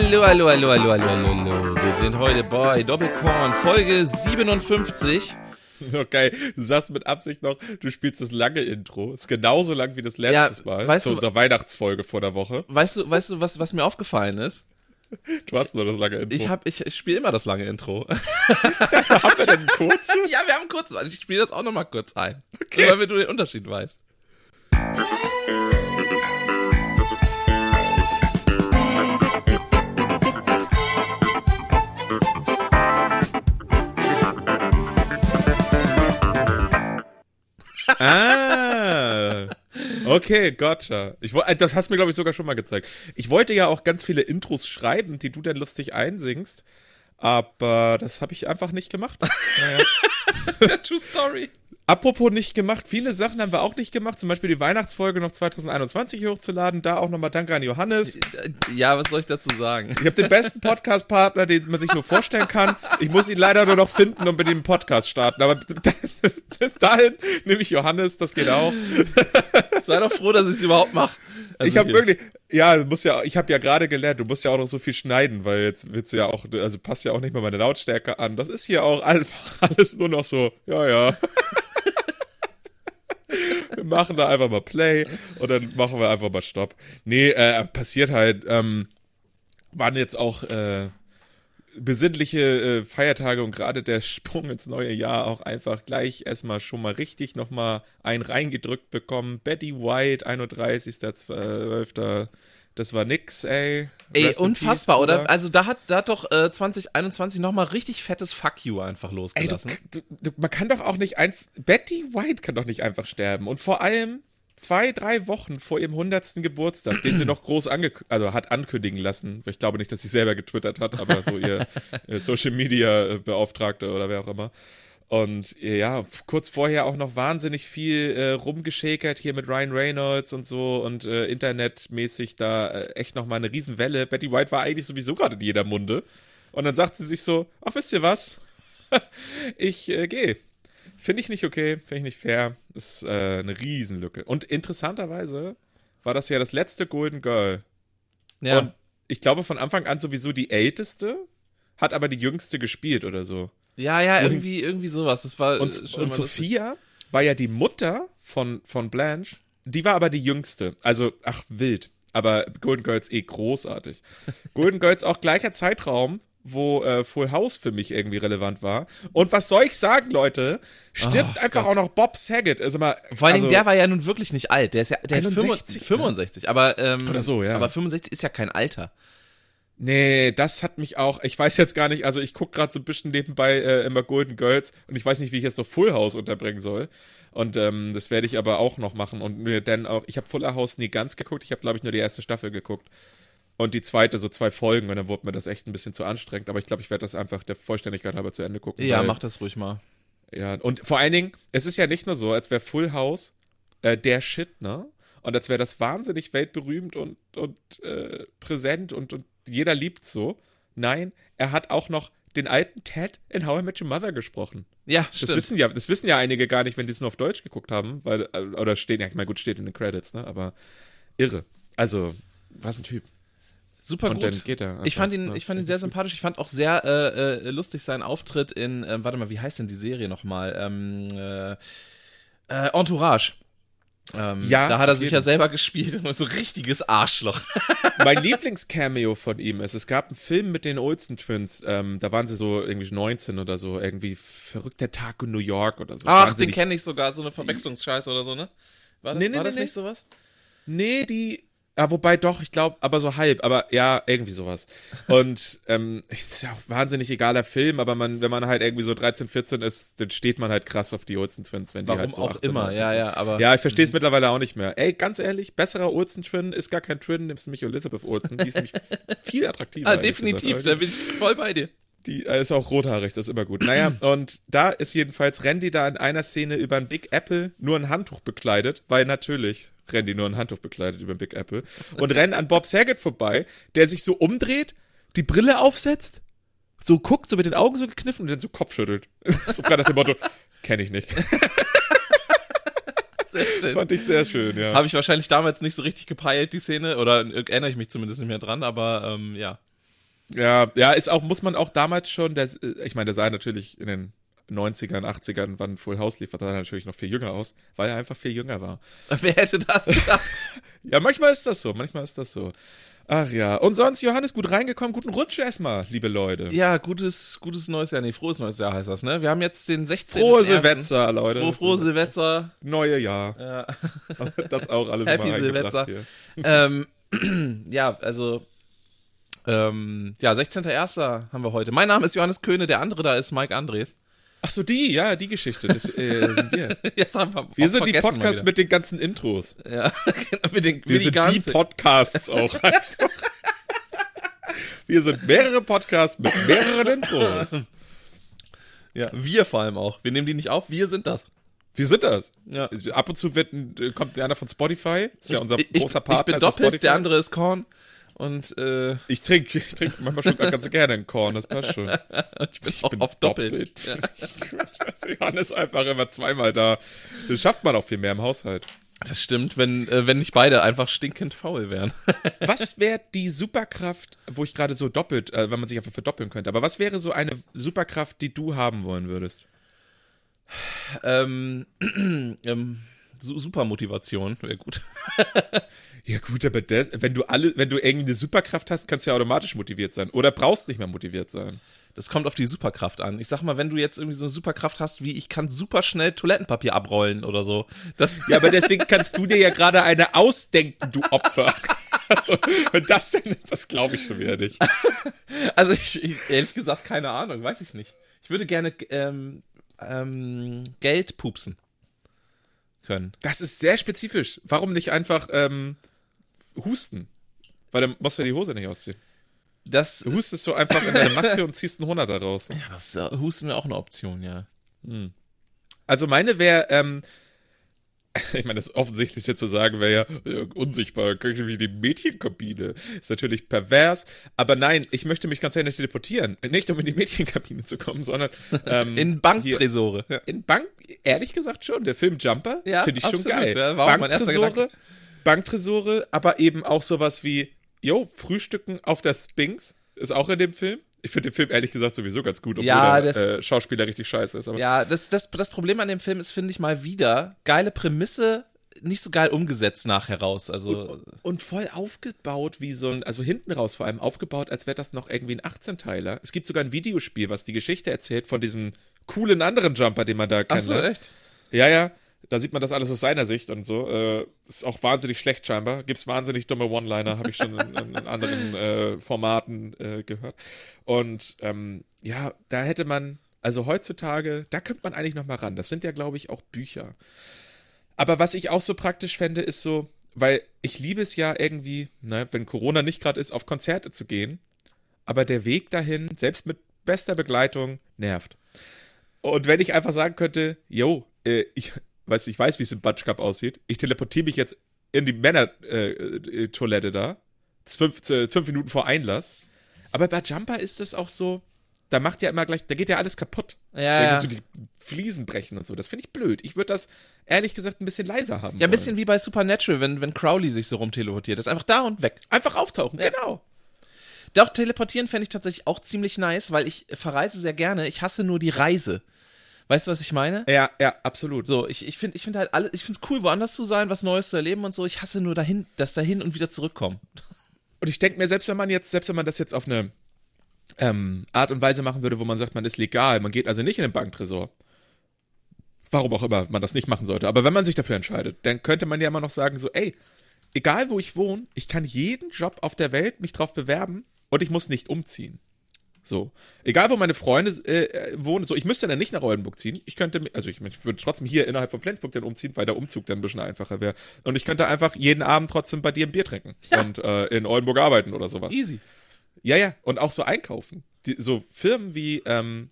Ja, hallo, hallo, hallo, hallo, hallo, hallo. Wir sind heute bei Doppelkorn, Folge 57. Okay, du sagst mit Absicht noch, du spielst das lange Intro. Ist genauso lang wie das letzte Ja, Mal. weißt zu du- unserer Weihnachtsfolge vor der Woche. Weißt du, weißt du, was, was mir aufgefallen ist? Du hast nur das lange Intro. Ich, hab- ich, ich spiele immer das lange Intro. Haben wir denn ein kurzes? ja, wir haben kurz, ich spiele das auch nochmal kurz ein. Okay. Damit du den Unterschied weißt. Ah. Okay, gotcha. Ich, äh, das hast du mir, glaube ich, sogar schon mal gezeigt. Ich wollte ja auch ganz viele Intros schreiben, die du dann lustig einsingst. Aber das habe ich einfach nicht gemacht. True Story. Apropos nicht gemacht, viele Sachen haben wir auch nicht gemacht. Zum Beispiel die Weihnachtsfolge noch 2021 hochzuladen. Da auch nochmal Danke an Johannes. Ja, was soll ich dazu sagen? Ich habe den besten Podcast-Partner, den man sich nur vorstellen kann. Ich muss ihn leider nur noch finden und mit dem Podcast starten. Aber bis dahin nehme ich Johannes, das geht auch. Sei doch froh, dass ich es überhaupt mache. Also ich habe wirklich, ja, du musst ja, ich habe ja gerade gelernt, du musst ja auch noch so viel schneiden, weil jetzt wird's ja auch, also passt ja auch nicht mal meine Lautstärke an. Das ist hier auch einfach alles nur noch so, ja, ja. Wir machen da einfach mal Play und dann machen wir einfach mal Stopp. Nee, äh, passiert halt, ähm, waren jetzt auch äh, besinnliche äh, Feiertage und gerade der Sprung ins neue Jahr auch einfach gleich erstmal schon mal richtig nochmal einen reingedrückt bekommen. Betty White, 31.12. Das war nix, ey. Ey, unfassbar, oder? Also da hat, da hat doch äh, 2021 nochmal richtig fettes Fuck you einfach Ey, du, losgelassen. du, man kann doch auch nicht einfach. Betty White kann doch nicht einfach sterben. Und vor allem zwei, drei Wochen vor ihrem 100. Geburtstag, den sie noch groß ange also hat ankündigen lassen. Ich glaube nicht, dass sie selber getwittert hat, aber so ihr, ihr Social Media äh, Beauftragte oder wer auch immer. Und äh, ja, kurz vorher auch noch wahnsinnig viel äh, rumgeschäkert hier mit Ryan Reynolds und so und äh, internetmäßig da äh, echt nochmal eine Riesenwelle. Betty White war eigentlich sowieso gerade in jeder Munde. Und dann sagt sie sich so, ach, wisst ihr was? ich äh, gehe. Finde ich nicht okay, finde ich nicht fair. Ist äh, eine Riesenlücke. Und interessanterweise war das ja das letzte Golden Girl. ja. Und ich glaube von Anfang an sowieso die älteste, hat aber die jüngste gespielt oder so. Ja, ja, irgendwie, irgendwie sowas. Das war Und, äh, schon und. Sophia war ja die Mutter von, von Blanche. Die war aber die jüngste. Also, ach, wild. Aber Golden Girls eh großartig. Golden Girls auch gleicher Zeitraum, wo äh, Full House für mich irgendwie relevant war. Und was soll ich sagen, Leute? Stirbt Oh einfach auch noch Bob Saget. Also mal, Vor allen also, Dingen, der war ja nun wirklich nicht alt. Der ist ja der 61, 65, 65 aber, ähm, Oder so, ja. aber 65 ist ja kein Alter. Nee, das hat mich auch, ich weiß jetzt gar nicht, also ich gucke gerade so ein bisschen nebenbei äh, immer Golden Girls und ich weiß nicht, wie ich jetzt noch Full House unterbringen soll. Und ähm, das werde ich aber auch noch machen und mir dann auch, ich habe Full House nie ganz geguckt, ich habe glaube ich nur die erste Staffel geguckt. Und die zweite, so zwei Folgen, und dann wurde mir das echt ein bisschen zu anstrengend, aber ich glaube, ich werde das einfach der Vollständigkeit halber zu Ende gucken. Ja, weil- mach das ruhig mal. Ja, und vor allen Dingen, es ist ja nicht nur so, als wäre Full House äh, der Shit, ne? Und als wäre das wahnsinnig weltberühmt und, und äh, präsent und, und jeder liebt so. Nein, er hat auch noch den alten Ted in How I Met Your Mother gesprochen. Ja, Das stimmt. wissen ja, das wissen ja einige gar nicht, wenn die es nur auf Deutsch geguckt haben, weil, äh, oder stehen, ja, ich meine, gut, steht in den Credits, ne? Aber irre. Also, was ein Typ. Super Und gut. geht er. ich fand ihn, ich fand ihn sehr sympathisch. Ich fand auch sehr äh, äh, lustig seinen Auftritt in, ähm, warte mal, wie heißt denn die Serie nochmal? Ähm, äh, äh, Entourage. Ähm, Ja, da hat er sich ja selber gespielt und so richtiges Arschloch. mein Lieblingscameo von ihm ist, es gab einen Film mit den Olsen Twins, ähm, da waren sie so irgendwie 19 oder so, irgendwie verrückter Tag in New York oder so. Ach, den kenne ich sogar, so eine Verwechslungsscheiße oder so, ne? War, Nee, nee, war nee, das nee. nicht sowas? Nee, die. Ja, wobei doch, ich glaube, aber so halb, aber ja, irgendwie sowas. Und ähm, ist ja auch wahnsinnig egaler Film, aber man, wenn man halt irgendwie so 13, 14 ist, dann steht man halt krass auf die Olsen Twins, wenn die Warum halt so auch 18, immer, 19 ja, ja, aber. Ja, ich verstehe es mittlerweile auch nicht mehr. Ey, ganz ehrlich, besserer Olsen Twin ist gar kein Twin, nimmst nämlich Elizabeth Olsen, die ist nämlich viel attraktiver. Ah, definitiv, da bin ich voll bei dir. Die äh, ist auch rothaarig, das ist immer gut. Naja, und da ist jedenfalls Randy da in einer Szene über ein Big Apple nur ein Handtuch bekleidet, weil natürlich Randy nur ein Handtuch bekleidet über ein Big Apple und rennt an Bob Saget vorbei, der sich so umdreht, die Brille aufsetzt, so guckt, so mit den Augen so gekniffen und dann so Kopf schüttelt. so gerade nach dem Motto, kenne ich nicht. Sehr Das schön. fand ich sehr schön, ja. Habe ich wahrscheinlich damals nicht so richtig gepeilt, die Szene, oder erinnere ich mich zumindest nicht mehr dran, aber ähm, ja. Ja, ja, ist auch, muss man auch damals schon, der, ich meine, der sah natürlich in den 90ern, 80ern, wann Full House lief, sah er natürlich noch viel jünger aus, weil er einfach viel jünger war. Wer hätte das gedacht? Ja, manchmal ist das so, manchmal ist das so. Ach ja, und sonst, Johannes, gut reingekommen, guten Rutsch erstmal, liebe Leute. ja, gutes, gutes neues Jahr, nee, frohes neues Jahr heißt das, ne? Wir haben jetzt den 16. Frohe Silvester, Leute. Frohe, frohe Silvester. Neue Jahr. Ja. Das auch alles Happy Silvester. ähm, ja, also, ähm, ja, 16.01. haben wir heute. Mein Name ist Johannes Köhne, der andere da ist Mike Andres. Ach so, die, ja, die Geschichte, das äh, sind wir. Jetzt haben wir Wir sind die Podcasts mit den ganzen Intros. Ja, genau, mit den, Wir mit sind die ganzen- Podcasts auch. Wir sind mehrere Podcasts mit mehreren Intros. Ja, wir vor allem auch. Wir nehmen die nicht auf, wir sind das. Wie sind das? Ja. Ab und zu wird äh, kommt einer von Spotify. Ist ja unser ich, großer ich, Partner. ich bin das doppelt, Spotify. der andere ist Korn. Und äh, Ich trinke ich trink manchmal schon ganz gerne einen Korn, das passt schon. ich bin auch auf doppelt. Ja. Also Johannes ist einfach immer zweimal da. Das schafft man auch viel mehr im Haushalt. Das stimmt, wenn, äh, wenn nicht beide einfach stinkend faul wären. Was wäre die Superkraft, wo ich gerade so doppelt, äh, wenn man sich einfach verdoppeln könnte, aber was wäre so eine Superkraft, die du haben wollen würdest? ähm, ähm, super Motivation, wäre gut. Ja gut, aber das, wenn du alle, wenn du irgendwie eine Superkraft hast, kannst du ja automatisch motiviert sein. Oder brauchst nicht mehr motiviert sein. Das kommt auf die Superkraft an. Ich sag mal, wenn du jetzt irgendwie so eine Superkraft hast, wie ich kann super schnell Toilettenpapier abrollen oder so. Das, Ja, aber deswegen kannst du dir ja gerade eine ausdenken, du Opfer. Also, wenn das denn ist, das glaube ich schon wieder nicht. also ich, ich, ehrlich gesagt, keine Ahnung, weiß ich nicht. Ich würde gerne ähm, ähm, Geld pupsen können. Das ist sehr spezifisch. Warum nicht einfach ähm, husten? Weil dann musst du die Hose nicht ausziehen. Das, Du hustest so einfach in deine Maske und ziehst einen Hunderter raus. ja, das äh, Husten wäre auch eine Option, ja. Also meine wäre, ähm, ich meine, das Offensichtlichste zu sagen wäre ja äh, unsichtbar, könnte wie die Mädchenkabine. Ist natürlich pervers, aber nein, ich möchte mich ganz ehrlich teleportieren. Nicht um in die Mädchenkabine zu kommen, sondern ähm, In Banktresore. In Bank, ehrlich gesagt schon, der Film Jumper Ja, finde ich schon absolut, geil. ja, Banktresore, Banktresore, aber eben auch sowas wie, yo, Frühstücken auf der Sphinx ist auch in dem Film. Ich finde den Film ehrlich gesagt sowieso ganz gut, obwohl Ja, der das- äh, Schauspieler richtig scheiße ist. Aber Ja, das, das, das Problem an dem Film ist, finde ich mal wieder, geile Prämisse, nicht so geil umgesetzt nachher raus. Also, Und voll aufgebaut wie so ein, also hinten raus vor allem aufgebaut, als wäre das noch irgendwie ein 18-Teiler. Es gibt sogar ein Videospiel, was die Geschichte erzählt von diesem coolen anderen Jumper, den man da ach so, kennenlernt. echt? Ja, ja. Da sieht man das alles aus seiner Sicht und so. Äh, ist auch wahnsinnig schlecht scheinbar. Gibt's wahnsinnig dumme One-Liner, habe ich schon in, in, in anderen äh, Formaten äh, gehört. Und ähm, ja, da hätte man, also heutzutage, da könnte man eigentlich noch mal ran. Das sind ja, glaube ich, auch Bücher. Aber was ich auch so praktisch fände, ist so, weil ich liebe es ja irgendwie, ne, wenn Corona nicht gerade ist, auf Konzerte zu gehen. Aber der Weg dahin, selbst mit bester Begleitung, nervt. Und wenn ich einfach sagen könnte, yo, äh, ich, weiß, ich weiß, wie es im Batsch Cup aussieht, ich teleportiere mich jetzt in die Männer-Toilette da, fünf, äh, fünf Minuten vor Einlass. Aber bei Jumper ist es auch so, da macht ja immer gleich, da geht ja alles kaputt. Ja, da ja. kannst du die Fliesen brechen und so. Das finde ich blöd. Ich würde das ehrlich gesagt ein bisschen leiser haben. Ja, ein bisschen wie bei Supernatural, wenn, wenn Crowley sich so rumteleportiert. Das ist einfach da und weg. Einfach auftauchen, genau. Doch, teleportieren fände ich tatsächlich auch ziemlich nice, weil ich verreise sehr gerne. Ich hasse nur die Reise. Weißt du, was ich meine? Ja, ja, absolut. So, ich, ich finde ich find halt alle, ich finde es cool, woanders zu sein, was Neues zu erleben und so. Ich hasse nur dahin, das dahin und wieder zurückkommen. Und ich denke mir, selbst wenn man jetzt, selbst wenn man das jetzt auf eine ähm, Art und Weise machen würde, wo man sagt, man ist legal, man geht also nicht in den Banktresor. Warum auch immer man das nicht machen sollte. Aber wenn man sich dafür entscheidet, dann könnte man ja immer noch sagen, so, ey, egal wo ich wohne, ich kann jeden Job auf der Welt mich drauf bewerben und ich muss nicht umziehen. So. Egal, wo meine Freunde äh, äh, wohnen, so, ich müsste dann nicht nach Oldenburg ziehen. Ich könnte, also ich, ich würde trotzdem hier innerhalb von Flensburg dann umziehen, weil der Umzug dann ein bisschen einfacher wäre. Und ich könnte einfach jeden Abend trotzdem bei dir ein Bier trinken und äh, in Oldenburg arbeiten oder sowas. Easy. Ja, ja, und auch so einkaufen. Die, so Firmen wie, ähm,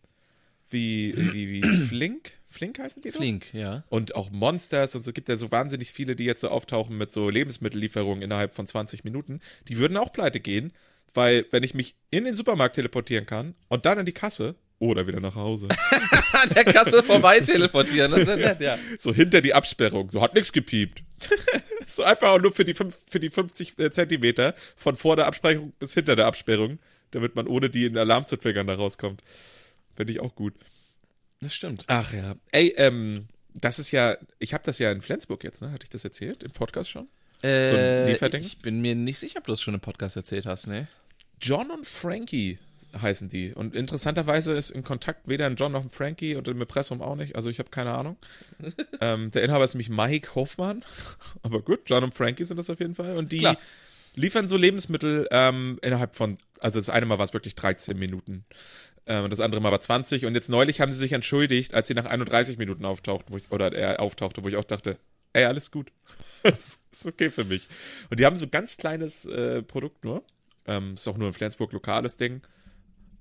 wie, wie, wie Flink, Flink heißen die doch? Flink, ja. Und auch Monsters und so gibt ja so wahnsinnig viele, die jetzt so auftauchen mit so Lebensmittellieferungen innerhalb von 20 Minuten. Die würden auch pleite gehen, weil wenn ich mich in den Supermarkt teleportieren kann und dann in die Kasse Oder wieder nach Hause. An der Kasse vorbei teleportieren, das wäre nett, ja. so hinter die Absperrung. So hat nichts gepiept. so einfach auch nur für die, fünf, für die 50 äh, Zentimeter von vor der Absperrung bis hinter der Absperrung, damit man ohne die in den Alarm zu triggern da rauskommt. Finde ich auch gut. Das stimmt. Ach ja. Ey, ähm, das ist ja, ich habe das ja in Flensburg jetzt, ne? Hatte ich das erzählt im Podcast schon? Äh, So ein Lieferding? ich bin mir nicht sicher, ob du das schon im Podcast erzählt hast, ne? John und Frankie heißen die. Und interessanterweise ist in Kontakt weder ein John noch ein Frankie und im Impressum auch nicht. Also ich habe keine Ahnung. ähm, der Inhaber ist nämlich Mike Hoffmann. Aber gut, John und Frankie sind das auf jeden Fall. Und die Klar. liefern so Lebensmittel ähm, innerhalb von, also das eine Mal war es wirklich 13 Minuten. Ähm, und das andere Mal war 20. Und jetzt neulich haben sie sich entschuldigt, als sie nach 31 Minuten auftauchten, wo ich, oder er auftauchte, wo ich auch dachte, ey, alles gut. das ist okay für mich. Und die haben so ein ganz kleines äh, Produkt nur. Ähm, ist auch nur in Flensburg lokales Ding.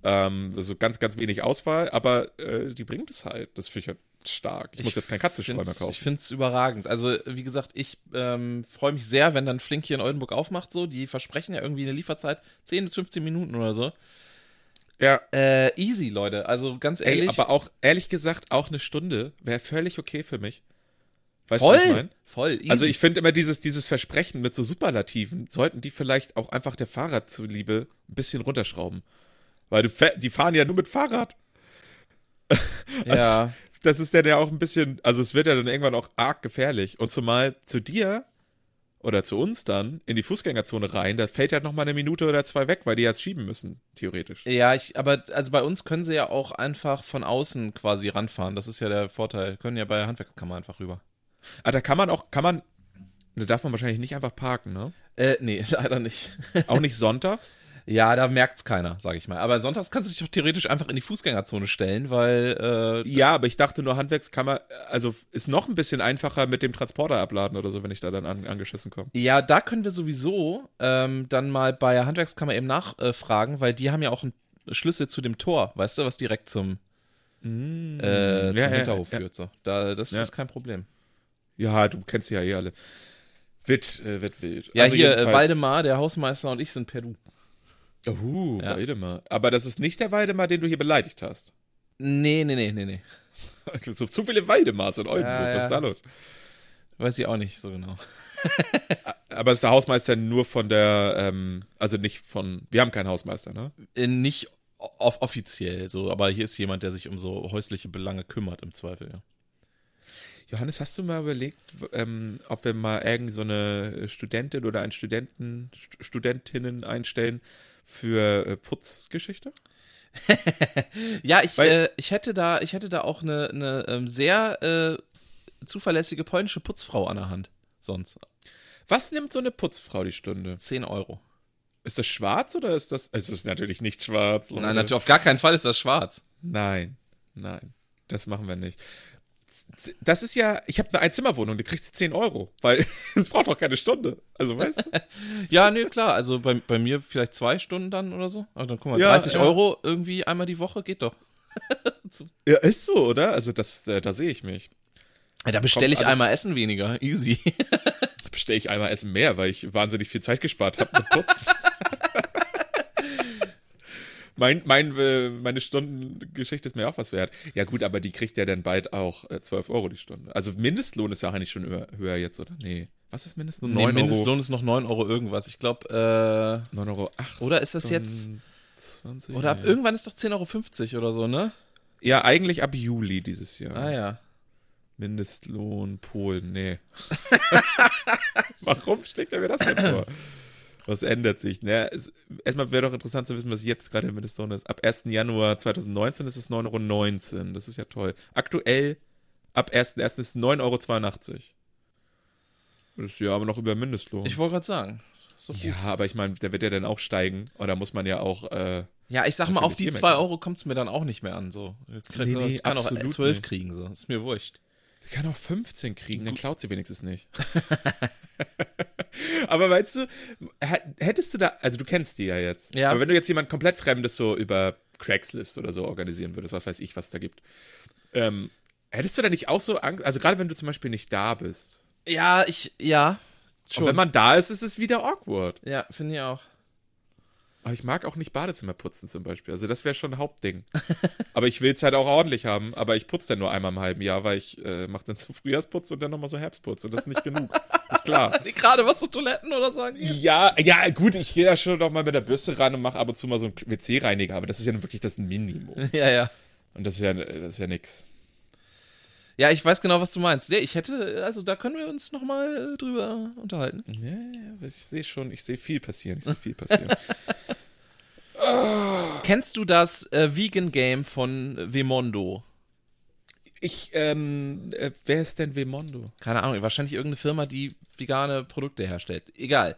Ähm, also ganz, ganz wenig Auswahl, aber äh, die bringt es halt. Das finde ich halt stark. Ich, muss jetzt kein Katzenstreu mehr kaufen. Ich finde es überragend. Also, wie gesagt, ich ähm, freue mich sehr, wenn dann Flink hier in Oldenburg aufmacht. So, die versprechen ja irgendwie eine Lieferzeit 10 bis 15 Minuten oder so. ja, Äh, easy, Leute. Also ganz ey, ehrlich. aber auch, ehrlich gesagt, auch eine Stunde wäre völlig okay für mich. Weißt voll, du, was ich meine? voll. Easy. Also ich finde immer dieses, dieses Versprechen mit so Superlativen, sollten die vielleicht auch einfach der Fahrrad zuliebe ein bisschen runterschrauben. Weil du, die fahren ja nur mit Fahrrad. ja. Das ist dann ja auch ein bisschen, also es wird ja dann irgendwann auch arg gefährlich. Und zumal zu dir oder zu uns dann in die Fußgängerzone rein, da fällt ja noch mal eine Minute oder zwei weg, weil die jetzt schieben müssen, theoretisch. Ja, ich, aber also bei uns können sie ja auch einfach von außen quasi ranfahren. Das ist ja der Vorteil. Können ja bei der Handwerkskammer einfach rüber. Ah, da kann man auch, kann man, da darf man wahrscheinlich nicht einfach parken, ne? Äh, nee, leider nicht. Auch nicht sonntags? ja, da merkt's keiner, sag ich mal. Aber sonntags kannst du dich doch theoretisch einfach in die Fußgängerzone stellen, weil, äh, Ja, aber ich dachte nur, Handwerkskammer, also ist noch ein bisschen einfacher mit dem Transporter abladen oder so, wenn ich da dann an, angeschissen komme. ja, da können wir sowieso ähm, dann mal bei der Handwerkskammer eben nachfragen, weil die haben ja auch einen Schlüssel zu dem Tor, weißt du, was direkt zum, äh, zum Ja, ja, Hinterhof ja. führt. So. Da, das Ja. ist kein Problem. Ja, du kennst sie ja eh alle. Wird, äh, wird wild. Ja, Also hier, äh, Waldemar, der Hausmeister und ich sind per Du. Uh, Ja. Waldemar. Aber das ist nicht der Waldemar, den du hier beleidigt hast. Nee, nee, nee, nee, nee. so zu viele Waldemars in Oldenburg. Ja, Was ist ja. da los? Weiß ich auch nicht so genau. Aber ist der Hausmeister nur von der, ähm, also nicht von, wir haben keinen Hausmeister, ne? Äh, nicht off offiziell so, aber hier ist jemand, der sich um so häusliche Belange kümmert im Zweifel, ja. Johannes, hast du mal überlegt, ähm, ob wir mal irgend so eine Studentin oder einen Studenten, St- Studentinnen einstellen für äh, Putzgeschichte? Ja, ich, Weil- äh, ich hätte da, ich hätte da auch eine, eine ähm, sehr äh, zuverlässige polnische Putzfrau an der Hand. Sonst. Was nimmt so eine Putzfrau die Stunde? 10 Euro. Ist das schwarz oder ist das, es ist natürlich nicht schwarz. Leute. Nein, natürlich, auf gar keinen Fall ist das schwarz. Nein, nein, das machen wir nicht. Das ist ja, ich habe eine Einzimmerwohnung, die kriegt 10 Euro, weil es braucht doch keine Stunde. Also weißt du? Ja, nee, klar. Also bei, bei mir vielleicht zwei Stunden dann oder so. Also dann guck mal, Ja, 30 ja. Euro irgendwie einmal die Woche geht doch. ja, ist so, oder? Also das, äh, da sehe ich mich. Ja, da bestelle ich einmal Essen weniger. Easy. Bestelle ich einmal Essen mehr, weil ich wahnsinnig viel Zeit gespart habe. Mein, mein, äh, meine Stundengeschichte ist mir auch was wert. Ja gut, aber die kriegt ja dann bald auch äh, 12 Euro die Stunde. Also Mindestlohn ist ja eigentlich schon höher, höher jetzt, oder? Nee. Was ist Mindestlohn? Nee, 9 Mindestlohn ist noch 9 Euro irgendwas. Ich glaube, äh, 9 Euro 8. oder ist das jetzt, 20, oder ab ja. irgendwann ist doch 10,50 Euro oder so, ne? Ja, eigentlich ab Juli dieses Jahr. Ah ja. Mindestlohn Polen, nee. Warum schlägt er mir das denn vor? Was ändert sich? Naja, es, erstmal wäre doch interessant zu wissen, was jetzt gerade der Mindestlohn ist. Ab 1. Januar 2019 ist es 9,19 Euro. Das ist ja toll. Aktuell, ab 1.1. ist es 9,82 Euro. Das ist ja aber noch über Mindestlohn. Ich wollte gerade sagen. Ja, aber ich meine, der wird ja dann auch steigen. Oder muss man ja auch, äh, Ja, ich sag mal, auf die hier 2 meckern. Euro kommt es mir dann auch nicht mehr an. So. Nee, nee, kann auch absolut 12 nicht. kriegen, so. Ist mir wurscht. Der kann auch 15 kriegen, dann klaut sie wenigstens nicht. Aber weißt du, hä- hättest du da, also du kennst die ja jetzt. Ja. Aber wenn du jetzt jemand komplett Fremdes so über Craigslist oder so organisieren würdest, was weiß ich, was da gibt, ähm, hättest du da nicht auch so Angst, also gerade wenn du zum Beispiel nicht da bist. Ja, ich, ja. Und wenn man da ist, ist es wieder awkward. Ja, finde ich auch. Aber ich mag auch nicht Badezimmer putzen zum Beispiel. Also das wäre schon ein Hauptding. aber ich will es halt auch ordentlich haben. Aber ich putze dann nur einmal im halben Jahr, weil ich äh, mache dann so Frühjahrsputz und dann nochmal so Herbstputz. Und das ist nicht genug. Ist klar. Nee, Gerade was so Toiletten oder so angeht. Ja, ja, gut, ich gehe da schon noch mal mit der Bürste ran und mache ab und zu mal so einen WC-Reiniger. Aber das ist ja wirklich das Minimum. Ja, ja. Und das ist ja, das ist ja nix. Ja, ich weiß genau, was du meinst. Nee, ich hätte, also da können wir uns nochmal äh, drüber unterhalten. Ja, ja, ich sehe schon, ich sehe viel passieren. Ich sehe viel passieren. Kennst du das äh, Vegan Game von Vemondo? ich, ähm, äh, wer ist denn Vemondo? Keine Ahnung, wahrscheinlich irgendeine Firma, die vegane Produkte herstellt. Egal.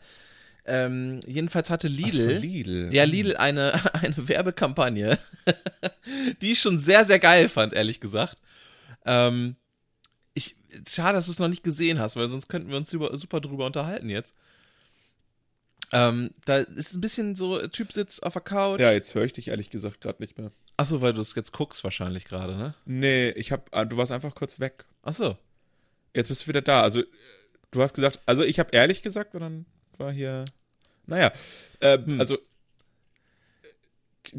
Ähm, jedenfalls hatte Lidl, so, Lidl. ja Lidl eine, eine Werbekampagne, die ich schon sehr, sehr geil fand, ehrlich gesagt. Ähm, ich, schade, dass du es noch nicht gesehen hast, weil sonst könnten wir uns super, super drüber unterhalten jetzt. Ähm, da ist ein bisschen so, Typ sitzt auf der Couch. Ja, jetzt höre ich dich ehrlich gesagt gerade nicht mehr. Achso, weil du es jetzt guckst wahrscheinlich gerade, ne? Nee, ich hab, ah, du warst einfach kurz weg. Achso. Jetzt bist du wieder da. Also, äh, du hast gesagt, also ich habe ehrlich gesagt und dann war hier, naja, ähm, Hm. also, äh,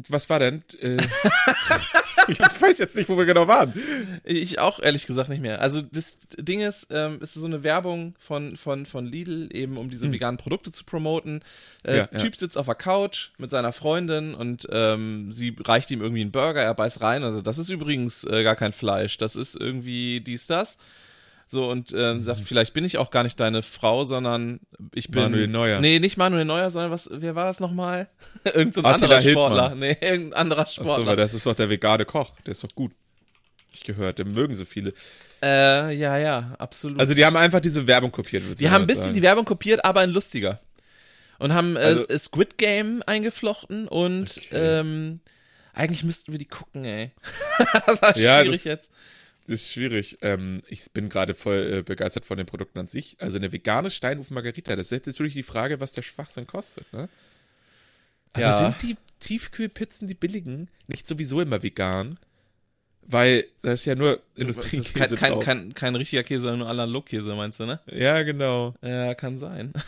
was war denn? Äh, ich weiß jetzt nicht, wo wir genau waren. Ich auch ehrlich gesagt nicht mehr. Also das Ding ist, ähm, es ist so eine Werbung von, von, von Lidl, eben um diese veganen Produkte zu promoten. Äh, Hm. Ja, ja. Typ sitzt auf der Couch mit seiner Freundin und ähm, sie reicht ihm irgendwie einen Burger, er beißt rein. Also das ist übrigens äh, gar kein Fleisch, das ist irgendwie dies, das. So, und Mhm. ähm, sagt, vielleicht bin ich auch gar nicht deine Frau, sondern ich bin. Manuel Neuer. Nee, nicht Manuel Neuer, sondern was, wer war das nochmal? Irgend so ein Attila anderer Sportler. Hildmann. Nee, irgendein anderer Achso, Sportler. weil das ist doch der vegane Koch. Der ist doch gut. Ich gehört, den mögen so viele. äh, ja, ja, absolut. Also die haben einfach diese Werbung kopiert. Die haben ein bisschen sagen. die Werbung kopiert, aber in lustiger. Und haben äh, Also- Squid Game eingeflochten und Okay. ähm, eigentlich müssten wir die gucken, ey. das war Ja, schwierig das- jetzt. Das ist schwierig. Ähm, ich bin gerade voll äh, begeistert von den Produkten an sich. Also eine vegane Steinhofen Margarita, das ist jetzt natürlich die Frage, was der Schwachsinn kostet, ne? Aber Ja. sind die Tiefkühlpizzen, die billigen, nicht sowieso immer vegan? Weil da ist ja nur Das Industriekäse kein, kein, kein, kein richtiger Käse, sondern nur Alan-Look-Käse, meinst du, ne? Ja, genau. Ja, kann sein.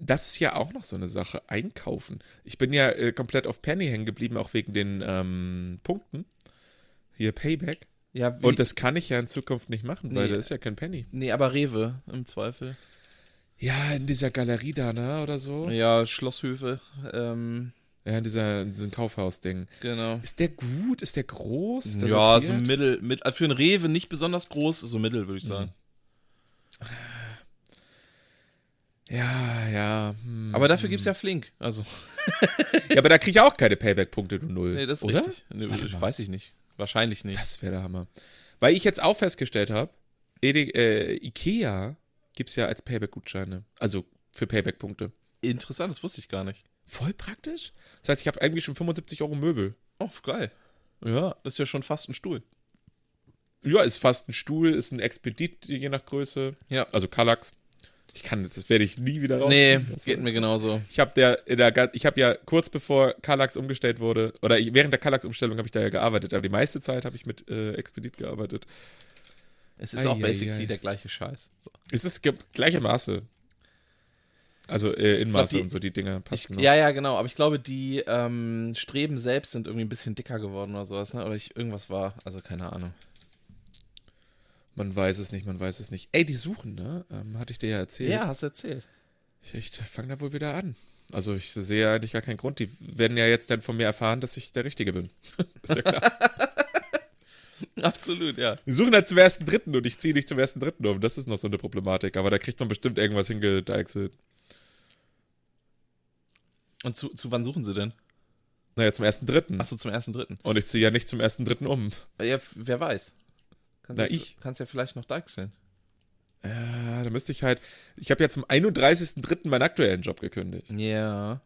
Das ist ja auch noch so eine Sache. Einkaufen. Ich bin ja äh, komplett auf Penny hängen geblieben, auch wegen den ähm, Punkten. Hier Payback. Ja, wie, Und das kann ich ja in Zukunft nicht machen, weil Nee. da ist ja kein Penny. nee, aber Rewe im Zweifel. Ja, in dieser Galerie da, ne? Oder so. Ja, Schlosshöfe. Ähm, Ja, in, dieser, in diesem Kaufhaus-Ding. genau. Ist der gut? Ist der groß? Ist der Ja, so sortiert? mittel, mit, also für ein Rewe nicht besonders groß, so mittel, würde ich Mhm. sagen. Ja, ja. hm. Aber dafür gibt's ja Flink. Also, Ja, aber da krieg ich auch keine Payback-Punkte, du Null. nee, das ist oder? richtig. Nee, weiß ich nicht. Wahrscheinlich nicht. Das wäre der Hammer. Weil ich jetzt auch festgestellt habe, äh, Ikea gibt's ja als Payback-Gutscheine. Also für Payback-Punkte. Interessant, das wusste ich gar nicht. Voll praktisch. Das heißt, ich habe eigentlich schon 75 Euro Möbel. Oh, geil. Ja. Das ist ja schon fast ein Stuhl. Ja, ist fast ein Stuhl, ist ein Expedit, je nach Größe. Ja. Also Kallax. Ich kann, das werde ich nie wieder raus. Nee, geht mir genauso. Ich habe der, der, ich habe ja kurz bevor Kallax umgestellt wurde, oder ich, während der Kallax-Umstellung habe ich da ja gearbeitet, aber die meiste Zeit habe ich mit äh, Expedit gearbeitet. Es ist auch Ei, ei, basically ei. der gleiche Scheiß. So. Es ist gleiche Maße. Also äh, in Maße die- und so, die Dinger Ich, passen. noch. ja, ja, genau. Aber ich glaube, die ähm, Streben selbst sind irgendwie ein bisschen dicker geworden oder sowas, ne? Oder ich, irgendwas war. Also keine Ahnung. Man weiß es nicht, man weiß es nicht. Ey, die suchen, ne? Ähm, hatte ich dir ja erzählt. Ja, hast du erzählt. Ich, ich fange da wohl wieder an. Also ich sehe ja eigentlich gar keinen Grund. Die werden ja jetzt dann von mir erfahren, dass ich der Richtige bin. ist ja klar. Absolut, ja. Die suchen halt zum ersten Dritten und ich ziehe nicht zum ersten Dritten um. Das ist noch so eine Problematik. Aber da kriegt man bestimmt irgendwas hingedeichselt. Und zu, zu wann suchen sie denn? Naja, zum ersten Dritten. Achso, zum ersten Dritten. Und ich ziehe ja nicht zum ersten Dritten um. Ja, wer weiß. Kannst Na, ja, ich. Kannst ja vielleicht noch deichseln. Ja, da müsste ich halt. Ich habe ja zum 31.03. meinen aktuellen Job gekündigt. Ja.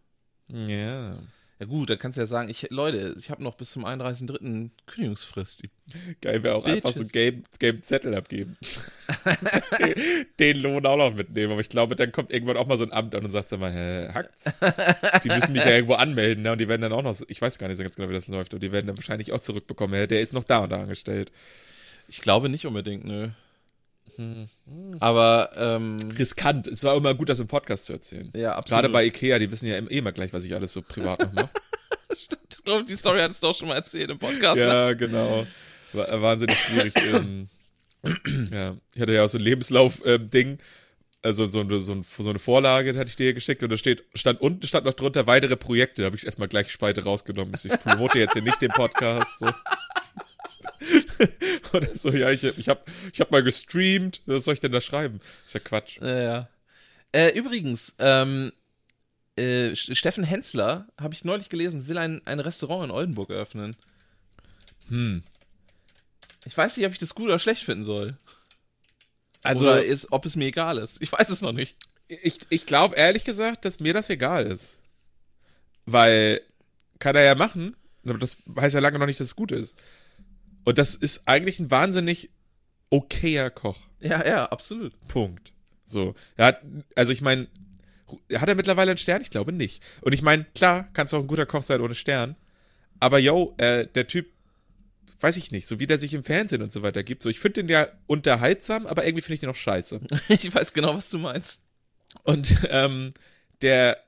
Ja. Ja gut, dann kannst du ja sagen, ich, Leute, ich habe noch bis zum 31.3. Kündigungsfrist. Geil wäre auch einfach so Bitches. Game, Game Zettel abgeben. den, den Lohn auch noch mitnehmen. Aber ich glaube, dann kommt irgendwann auch mal so ein Amt an und sagt, sag mal, hä, hackt's? Die müssen mich ja irgendwo anmelden, ne? Und die werden dann auch noch, ich weiß gar nicht so ganz genau, wie das läuft, aber die werden dann wahrscheinlich auch zurückbekommen, hä, der ist noch da und da angestellt. Ich glaube nicht unbedingt, nö. Aber, ähm, Riskant. Es war immer gut, das im Podcast zu erzählen. ja, absolut. Gerade bei Ikea, die wissen ja eh immer gleich, was ich alles so privat noch mache. Stimmt, ich glaube, die Story hattest du auch schon mal erzählt im Podcast. ne? ja, genau. War wahnsinnig schwierig. ähm, ja. Ich hatte ja auch so ein Lebenslauf-Ding. also so, eine- so, ein- so eine Vorlage hatte ich dir geschickt und da steht, stand unten stand noch drunter weitere Projekte. Da habe ich erstmal gleich Spalte rausgenommen. Ich promote jetzt hier nicht den Podcast. So. Oder so, ja, ich, ich habe ich hab mal gestreamt. Was soll ich denn da schreiben? Ist ja Quatsch. Ja, ja. Äh, übrigens, ähm, äh, St- Steffen Hensler, habe ich neulich gelesen, will ein, ein Restaurant in Oldenburg eröffnen. Hm. Ich weiß nicht, ob ich das gut oder schlecht finden soll. Also, oder ist, ob es mir egal ist. Ich weiß es noch nicht. ich, ich glaube ehrlich gesagt, dass mir das egal ist. Weil kann er ja machen, aber das heißt ja lange noch nicht, dass es gut ist. Und das ist eigentlich ein wahnsinnig okayer Koch. Ja, ja, absolut. Punkt. So. Er hat, also ich meine, hat er mittlerweile einen Stern? Ich glaube nicht. Und ich meine, klar, kannst du auch ein guter Koch sein ohne Stern. Aber yo, äh, der Typ, weiß ich nicht, so wie der sich im Fernsehen und so weiter gibt. So, ich finde den ja unterhaltsam, aber irgendwie finde ich den auch scheiße. Ich weiß genau, was du meinst. Und ähm, der,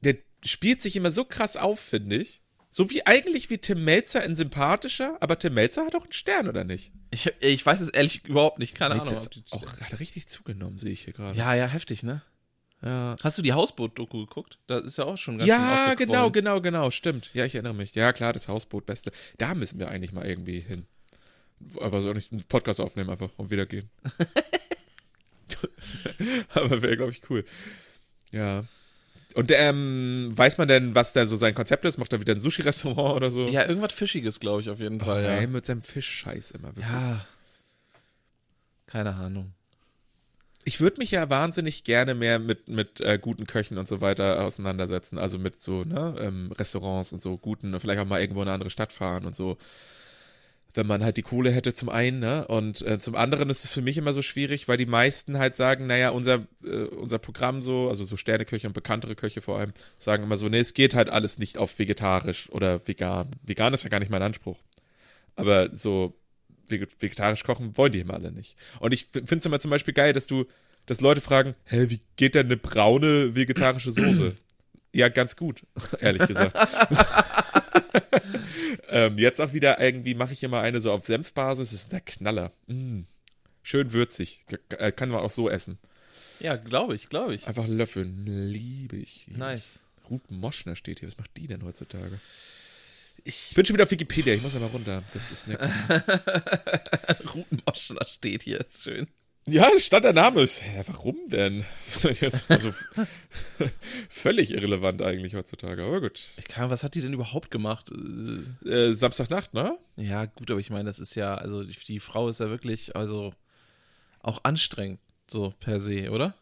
der spielt sich immer so krass auf, finde ich. So wie eigentlich wie Tim Melzer ein sympathischer, aber Tim Melzer hat auch einen Stern, oder nicht? Ich, ich weiß es ehrlich überhaupt nicht. Keine Melzer Ahnung. ist auch gerade richtig zugenommen, sehe ich hier gerade. Ja, ja, heftig, ne? ja. Hast du die Hausboot-Doku geguckt? Da ist ja auch schon ganz schön Ja, genau, genau, genau, stimmt. Ja, ich erinnere mich. Ja, klar, das Hausboot, beste. Da müssen wir eigentlich mal irgendwie hin. Aber so nicht einen Podcast aufnehmen einfach und wieder gehen. Aber wäre, glaube ich, cool. Ja. Und ähm, weiß man denn, was da so sein Konzept ist? Macht er wieder ein Sushi-Restaurant oder so? Ja, irgendwas Fischiges, glaube ich, auf jeden Oh, Fall, ey, ja. mit seinem Fischscheiß immer. Wirklich. Ja. Keine Ahnung. Ich würde mich ja wahnsinnig gerne mehr mit, mit äh, guten Köchen und so weiter auseinandersetzen. Also mit so, ne, ähm, Restaurants und so guten, vielleicht auch mal irgendwo in eine andere Stadt fahren und so. Wenn man halt die Kohle hätte zum einen, ne? Und äh, zum anderen ist es für mich immer so schwierig, weil die meisten halt sagen, naja, unser, äh, unser Programm so, also so Sterneköche und bekanntere Köche vor allem, sagen immer so, nee, es geht halt alles nicht auf vegetarisch oder vegan. Vegan ist ja gar nicht mein Anspruch. Aber so vege- vegetarisch kochen wollen die immer alle nicht. Und ich finde es immer zum Beispiel geil, dass du, dass Leute fragen, hä, wie geht denn eine braune vegetarische Soße? ja, ganz gut, ehrlich gesagt. ähm, jetzt auch wieder irgendwie mache ich immer eine so auf Senfbasis, das ist der Knaller. Mm. Schön würzig, äh, kann man auch so essen. Ja, glaube ich, glaube ich. Einfach löffeln, liebe ich. Nice. Ruth Moschner steht hier, was macht die denn heutzutage? Ich bin schon wieder auf Wikipedia, ich muss einmal runter. Das ist nix. Rutenmoschner steht hier, ist schön. Ja, stand der Name. Ist, hä, warum denn? Also, völlig irrelevant eigentlich heutzutage, aber gut. Ich kann, was hat die denn überhaupt gemacht? Äh, Äh, Samstagnacht, ne? Ja, gut, aber ich meine, das ist ja, also die, die Frau ist ja wirklich, also auch anstrengend, so per se, oder?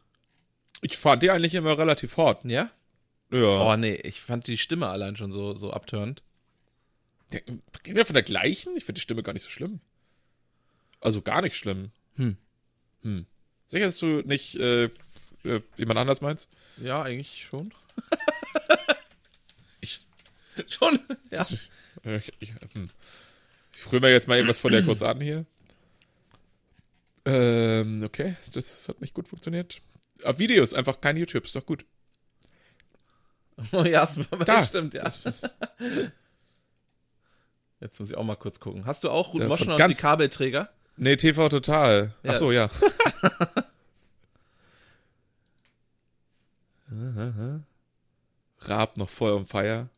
Ich fand die eigentlich immer relativ hart. Ja? Ja. Oh nee, ich fand die Stimme allein schon so, so abtörend. Reden wir von der gleichen? Ich finde die Stimme gar nicht so schlimm. Also gar nicht schlimm. Hm. Hm. Sicher, dass du nicht äh, f- äh, jemand anders meinst? Ja, eigentlich schon. Ich, schon? Ja. ich, ich, hm. ich rühre mir jetzt mal irgendwas von der kurz an hier. Ähm, okay, das hat nicht gut funktioniert. Auf Videos, einfach kein YouTube, ist doch gut. Oh ja, das, Da. stimmt, ja. Das, das, Jetzt muss ich auch mal kurz gucken. Hast du auch Ruth Moschner und die Kabelträger? Nee, TV total. Ja. Ach so, ja. Raab noch voll on fire.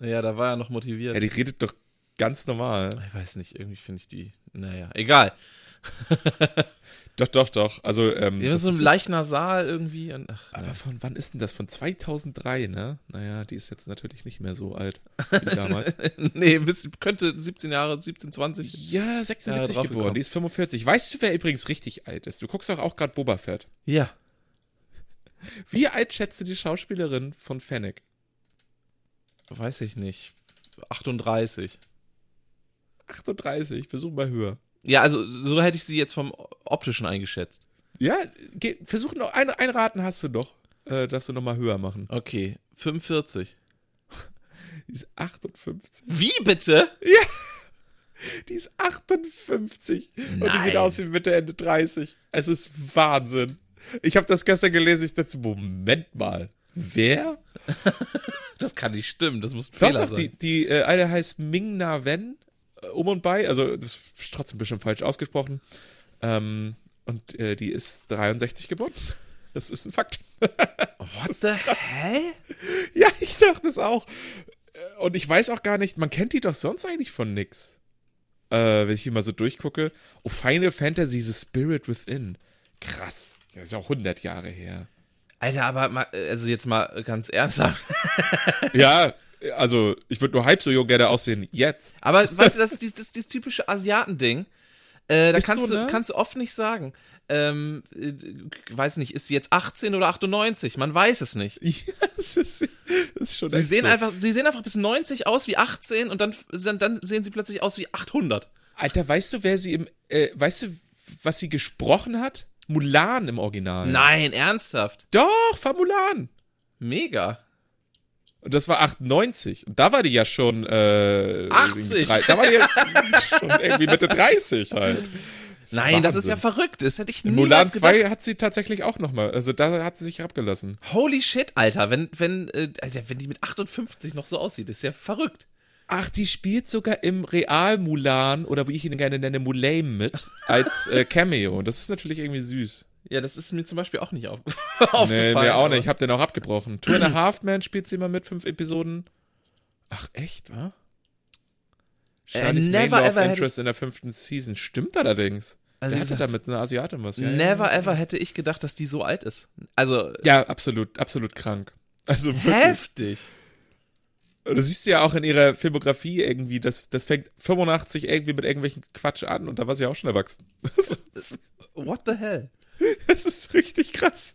Ja, da war er noch motiviert. Ja, die redet doch ganz normal. ich weiß nicht, irgendwie finde ich die, naja, egal. Doch, doch, doch. Also, ähm, Ja, so ein leicht nasal irgendwie. Und, ach, Aber ja. von wann ist denn das? Von 2003, ne? Naja, die ist jetzt natürlich nicht mehr so alt wie damals. nee, bis, könnte 17 Jahre, 17, 20. ja, 76 drauf geboren, gekommen. die ist 45. Weißt du, wer übrigens richtig alt ist? Du guckst doch auch gerade Boba Fett. Ja. Wie alt schätzt du die Schauspielerin von Fennec? Weiß ich nicht. 38. 38, versuch mal höher. Ja, also so hätte ich sie jetzt vom optischen eingeschätzt. Ja, geh, versuch noch, ein, ein Raten hast du doch. Äh, darfst du noch mal höher machen. Okay, 45. Die ist 58. Wie bitte? Die ist 58 und die Nein. sieht aus wie Mitte, Ende 30. Es ist Wahnsinn. Ich habe das gestern gelesen, ich dachte, Moment mal, wer? Das kann nicht stimmen, das muss ein Doch, Fehler doch, die, sein. die äh, eine heißt Ming Na Wen, um und bei, also das ist trotzdem bestimmt falsch ausgesprochen. Ähm, und äh, die ist 63 geboren. Das ist ein Fakt. What the hell? ja, ich dachte es auch. Äh, Und ich weiß auch gar nicht, man kennt die doch sonst eigentlich von nix. Äh, wenn ich hier mal so durchgucke. Oh, Final Fantasy The Spirit Within. Krass. Das ist auch 100 Jahre her. Alter, aber mal, also jetzt mal ganz ernsthaft. ja, also ich würde nur halb so jung gerne aussehen jetzt. Aber weißt du, das ist dieses, das, dieses typische Asiaten-Ding. Äh, da Ist kannst, so, du, ne? kannst du oft nicht sagen. Ähm, äh, weiß nicht, ist sie jetzt 18 oder 98? Man weiß es nicht. Ja, das ist, das ist schon Sie sehen, so. einfach, sie sehen einfach bis 90 aus wie 18 und dann, dann sehen sie plötzlich aus wie 800. Alter, weißt du, wer sie im, äh, weißt du, was sie gesprochen hat? Mulan im Original. Nein, ernsthaft. Doch, war Mulan. Mega. Und das war 98. Und da war die ja schon, äh, 80. irgendwie drei- Da war die ja schon irgendwie Mitte 30 halt. Nein, das ist ja verrückt. Das hätte ich niemals Mulan gedacht. 2 hat sie tatsächlich auch nochmal, also da hat sie sich abgelassen. Holy shit, Alter, wenn, wenn, äh, Alter, wenn die mit 58 noch so aussieht, ist ja verrückt. Ach, die spielt sogar im Real Mulan oder wie ich ihn gerne nenne, Mulame mit als äh, Cameo. Das ist natürlich irgendwie süß. Ja, das ist mir zum Beispiel auch nicht auf Nee, aufgefallen. mir auch nicht. Ich hab den auch abgebrochen. Two and a Half Man spielt sie immer mit, fünf Episoden. Ach, echt, wa? Charlie's Äh, never Main ever hätte Interest in der fünften Season. Stimmt allerdings. Also, wie hatte da mit einer Asiatin was. Ja, Never ja. ever hätte ich gedacht, dass die so alt ist. Also, Ja, absolut, absolut krank. Also wirklich. heftig. Du siehst ja auch in ihrer Filmografie irgendwie, das, das fängt 85 irgendwie mit irgendwelchen Quatsch an und da war sie auch schon erwachsen. What the hell? das ist richtig krass.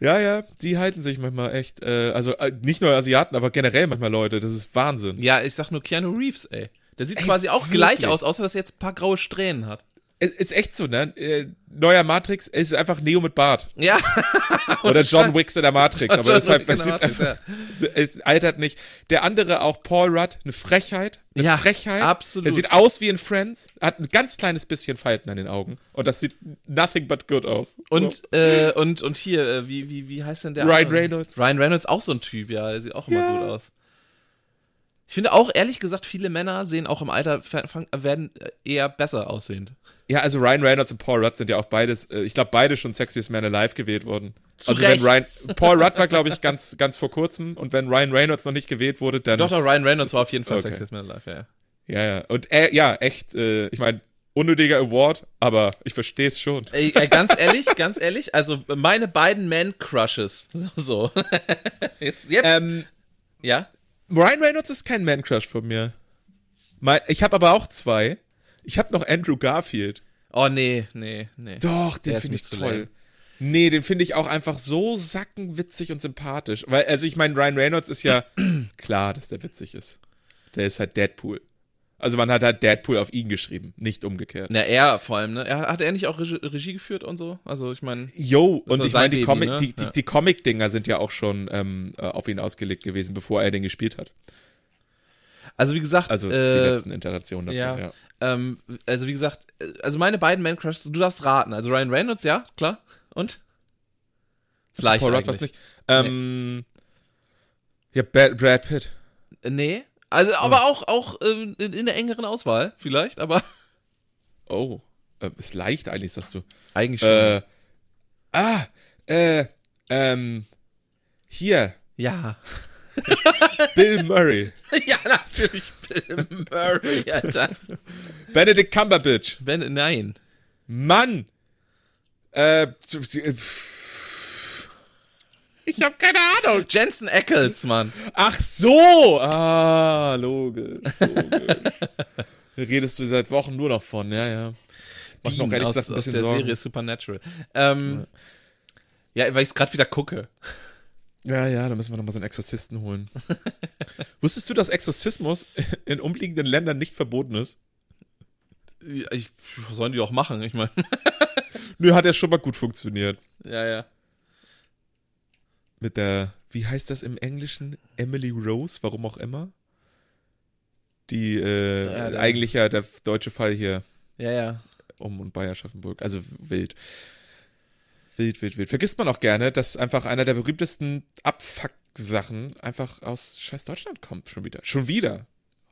Ja, ja, die halten sich manchmal echt, äh, also äh, nicht nur Asiaten, aber generell manchmal Leute, das ist Wahnsinn. Ja, ich sag nur Keanu Reeves, ey. Der sieht Ey, quasi auch wirklich? gleich aus, außer dass er jetzt ein paar graue Strähnen hat. Es ist echt so, ne? Äh, neuer Matrix, es ist einfach Neo mit Bart. Ja. Oder John. Wicks in der Matrix, aber John in es, der sieht Matrix, einfach, es altert nicht. Der andere auch, Paul Rudd, eine Frechheit, eine Ja, Frechheit. absolut. Er sieht aus wie in Friends, hat ein ganz kleines bisschen Falten an den Augen und das sieht nothing but good aus. Und, So. äh, und, und hier, äh, wie, wie, wie heißt denn der? Ryan andere? Reynolds. Ryan Reynolds auch so ein Typ, ja, der sieht auch immer Ja. gut aus. Ich finde auch, ehrlich gesagt, viele Männer sehen auch im Alter, werden äh, eher besser aussehend. Ja, also Ryan Reynolds und Paul Rudd sind ja auch beides, äh, ich glaube, beide schon Sexiest Man Alive gewählt worden. Zu also Recht. wenn Ryan, Paul Rudd war, glaube ich, ganz, ganz vor kurzem und wenn Ryan Reynolds noch nicht gewählt wurde, dann. Doch, doch, Ryan Reynolds war auf jeden Fall Okay. Sexiest Man Alive, ja, ja. Ja, ja. Und äh, ja, echt, äh, ich meine, unnötiger Award, aber ich verstehe es schon. Ey, äh, ganz ehrlich, ganz ehrlich, also meine beiden Man-Crushes, so. jetzt, jetzt, Ähm, ja? Ryan Reynolds ist kein Man-Crush von mir. Mein, ich habe aber auch zwei. Ich habe noch Andrew Garfield. Oh, nee, nee, nee. Doch, den finde ich toll. lame. Nee, den finde ich auch einfach so sackenwitzig und sympathisch. Weil, also ich meine, Ryan Reynolds ist ja klar, dass der witzig ist. Der ist halt Deadpool. Also man hat halt Deadpool auf ihn geschrieben, nicht umgekehrt. Na, er vor allem, ne? Er, hat er nicht auch Regie, Regie geführt und so? Also, ich meine, Yo, Das und ich meine, die, Comic, ne? die, die, Ja. die Comic-Dinger sind ja auch schon ähm, äh, auf ihn ausgelegt gewesen, bevor er den gespielt hat. also wie gesagt, Also die äh, letzten Iterationen dafür, ja. ja. ähm, also wie gesagt, äh, also meine beiden Man-Crushes, du darfst raten. Also Ryan Reynolds, ja, klar. Und? Das Ist Paul Rudd was nicht? Ähm, Ja, Brad, Brad Pitt. Äh, Nee. Also, aber auch, auch ähm, in, in der engeren Auswahl, vielleicht, aber Oh, äh, ist leicht eigentlich, sagst du. eigentlich schon. Äh, ah, äh, ähm, hier, ja. Bill Murray, ja, natürlich Bill Murray, Alter. Benedict Cumberbatch, Wenn, nein. Mann, äh, zu- äh, ich habe keine Ahnung. Jensen Ackles, Mann. Ach so, ah, logisch, logisch. Redest du seit Wochen nur noch von, ja, ja. Mach noch Dean ehrlich aus, gesagt ein aus bisschen der Sorgen. Serie Supernatural. Ähm, ja, weil ich es gerade wieder gucke. Ja, ja, da müssen wir nochmal so einen Exorzisten holen. Wusstest du, dass Exorzismus in umliegenden Ländern nicht verboten ist? Ja, Ich, was sollen die auch machen? Ich meine, Nö, hat ja schon mal gut funktioniert. ja, ja. Mit der, wie heißt das im Englischen? Emily Rose, warum auch immer? die äh, Ja, eigentlich ja der deutsche Fall hier Ja, ja. um und bei Aschaffenburg. Also wild. Wild, wild, wild. Vergisst man auch gerne, dass einfach einer der berühmtesten Abfuck-Sachen einfach aus scheiß Deutschland kommt. Schon wieder. Schon wieder.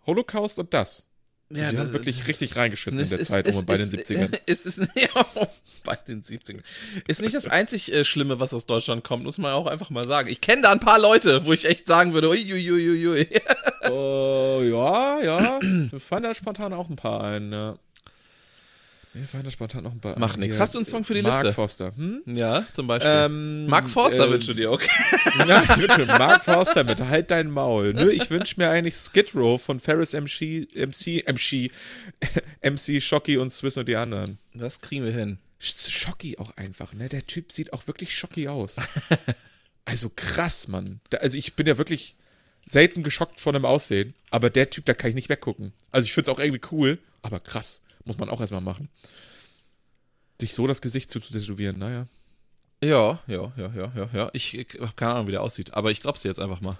Holocaust und das. Ja, die haben wirklich richtig reingeschissen in Es der ist- Zeit es um bei ist- den 70ern. Es ist, ja, bei den 70ern. Ist nicht das einzig äh, Schlimme, was aus Deutschland kommt, muss man auch einfach mal sagen. Ich kenne da ein paar Leute, wo ich echt sagen würde, uiuiuiui. Oh, ja, ja. Mir fallen da spontan auch ein paar ein, ja. Mir fallen da spontan noch ein paar Mach. Hier, Hast du einen Song für die Mark Liste? Forster. Hm? Ja, zum Beispiel. Ähm, Mark Forster äh, wünsche dir, okay. Ja, ich wünsche mir Mark Forster mit Halt dein Maul. Nö, ich wünsche mir eigentlich Skid Row von Ferris MC, MC, MC, MC, Shocky und Swiss und die anderen. Das kriegen wir hin. Sch- Shocky auch einfach, ne? Der Typ sieht auch wirklich Shocky aus. Also krass, Mann. Da, also ich bin ja wirklich selten geschockt von dem Aussehen, aber der Typ, da kann ich nicht weggucken. Also ich finde es auch irgendwie cool, aber krass. Muss man auch erstmal machen. Sich so das Gesicht zu tätowieren, naja. Ja, ja, ja, ja, ja, ja. Ich, ich habe keine Ahnung, wie der aussieht, aber ich glaub's dir jetzt einfach mal.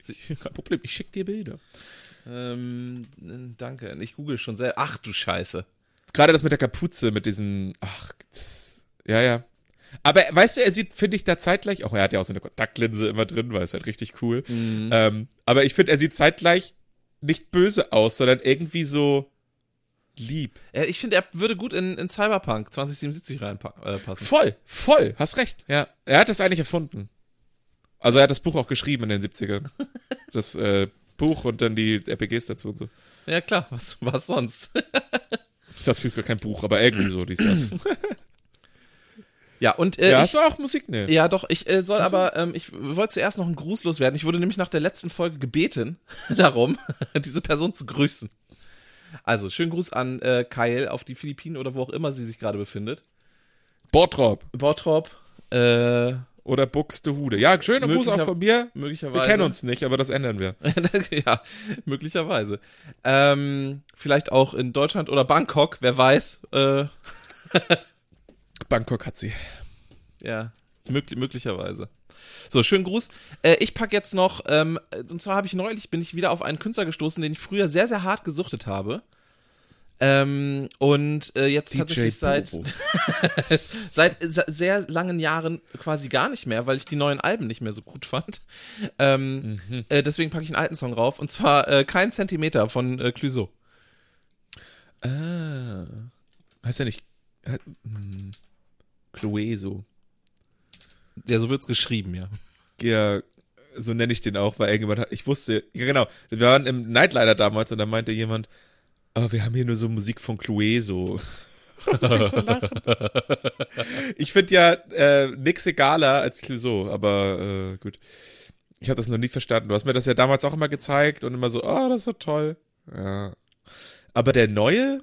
Kein Problem, ich schicke dir Bilder. Ähm, danke. Ich google schon sehr. Ach du Scheiße. Gerade das mit der Kapuze, mit diesen. Ach, das, ja, ja. Aber weißt du, er sieht, finde ich, da zeitgleich. Auch er hat ja auch so eine Kontaktlinse immer drin, weil es halt richtig cool. Ähm, aber ich finde, er sieht zeitgleich nicht böse aus, sondern irgendwie so lieb. Ich finde, er würde gut in, in Cyberpunk 2077 reinpassen. Voll, voll, hast recht. Ja, er hat das eigentlich erfunden. Also er hat das Buch auch geschrieben in den 70ern. Das äh, Buch und dann die RPGs dazu und so. Ja, klar, was, was sonst? Ich glaube, es ist gar kein Buch, aber irgendwie so, dies, das. ja, und äh, ja, ich, hast du auch Musik? Nee. Ja, doch, ich äh, soll aber, ähm, ich wollte zuerst noch einen Gruß loswerden. Ich wurde nämlich nach der letzten Folge gebeten, darum, diese Person zu grüßen. Also, schönen Gruß an äh, Kyle auf die Philippinen oder wo auch immer sie sich gerade befindet. Bottrop Bottrop, äh, oder Buxtehude. Ja, schöne Gruß auch von mir. möglicherweise. Wir kennen uns nicht, aber das ändern wir. ja, möglicherweise. Ähm, vielleicht auch in Deutschland oder Bangkok, wer weiß. Äh, Bangkok hat sie. Ja, möglich, möglicherweise. So, schönen Gruß. Äh, ich packe jetzt noch, ähm, und zwar habe ich neulich, bin ich wieder auf einen Künstler gestoßen, den ich früher sehr, sehr hart gesuchtet habe. Ähm, und äh, jetzt tatsächlich seit, seit se- sehr langen Jahren quasi gar nicht mehr, weil ich die neuen Alben nicht mehr so gut fand. Ähm, äh, deswegen packe ich einen alten Song rauf, und zwar äh, Kein Zentimeter von äh, Clouseau. Ah. Heißt ja nicht. Hat, hm, Clueso. Ja, so wird's geschrieben, ja. Ja, so nenne ich den auch, weil irgendjemand hat. Ich wusste, ja genau, wir waren im Nightliner damals und da meinte jemand, oh, wir haben hier nur so Musik von Clueso. ich finde ja äh, nix egaler als Clouseau, aber äh, gut. Ich habe das noch nie verstanden. Du hast mir das ja damals auch immer gezeigt und immer so, oh, das ist so toll. Ja. Aber der neue,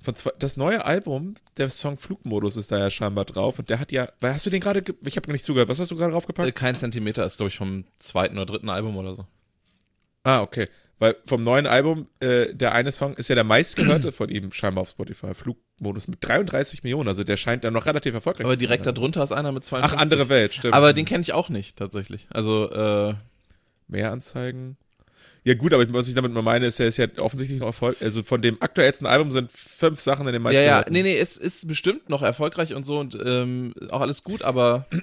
von zwei, das neue Album, der Song Flugmodus ist da ja scheinbar drauf und der hat ja, weil hast du den gerade, ge- ich habe gar nicht zugehört, was hast du gerade Äh, draufgepackt? Kein Zentimeter ist, glaube ich, vom zweiten oder dritten Album oder so. Ah, okay. Weil vom neuen Album, äh, der eine Song ist ja der meistgehörte von ihm scheinbar auf Spotify. Flugmodus mit 33 Millionen, also der scheint dann noch relativ erfolgreich Aber zu direkt sein. darunter ist einer mit 52. Ach, andere Welt, stimmt. Aber den kenne ich auch nicht, tatsächlich. Also, äh, Mehr Anzeigen. Ja gut, aber was ich damit mal meine, ist, er ist ja offensichtlich noch Erfolg. Also von dem aktuellsten Album sind fünf Sachen in dem ja, ja, meistgehörten. nee, nee, es ist bestimmt noch erfolgreich und so und ähm, auch alles gut, aber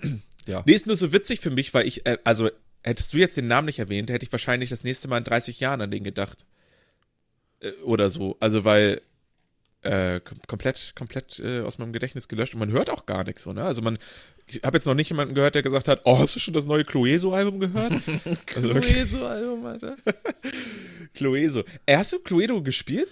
Nee, ist nur so witzig für mich, weil ich, äh, also hättest du jetzt den Namen nicht erwähnt, hätte ich wahrscheinlich das nächste Mal in 30 Jahren an den gedacht. Äh, oder so. Also weil äh, kom komplett, komplett äh, aus meinem Gedächtnis gelöscht und man hört auch gar nichts so, ne? Also man, ich habe jetzt noch nicht jemanden gehört, der gesagt hat, oh, hast du schon das neue Clueso-Album gehört? also wirklich, so Album, Alter. Clueso. Äh, hast du Cluedo gespielt?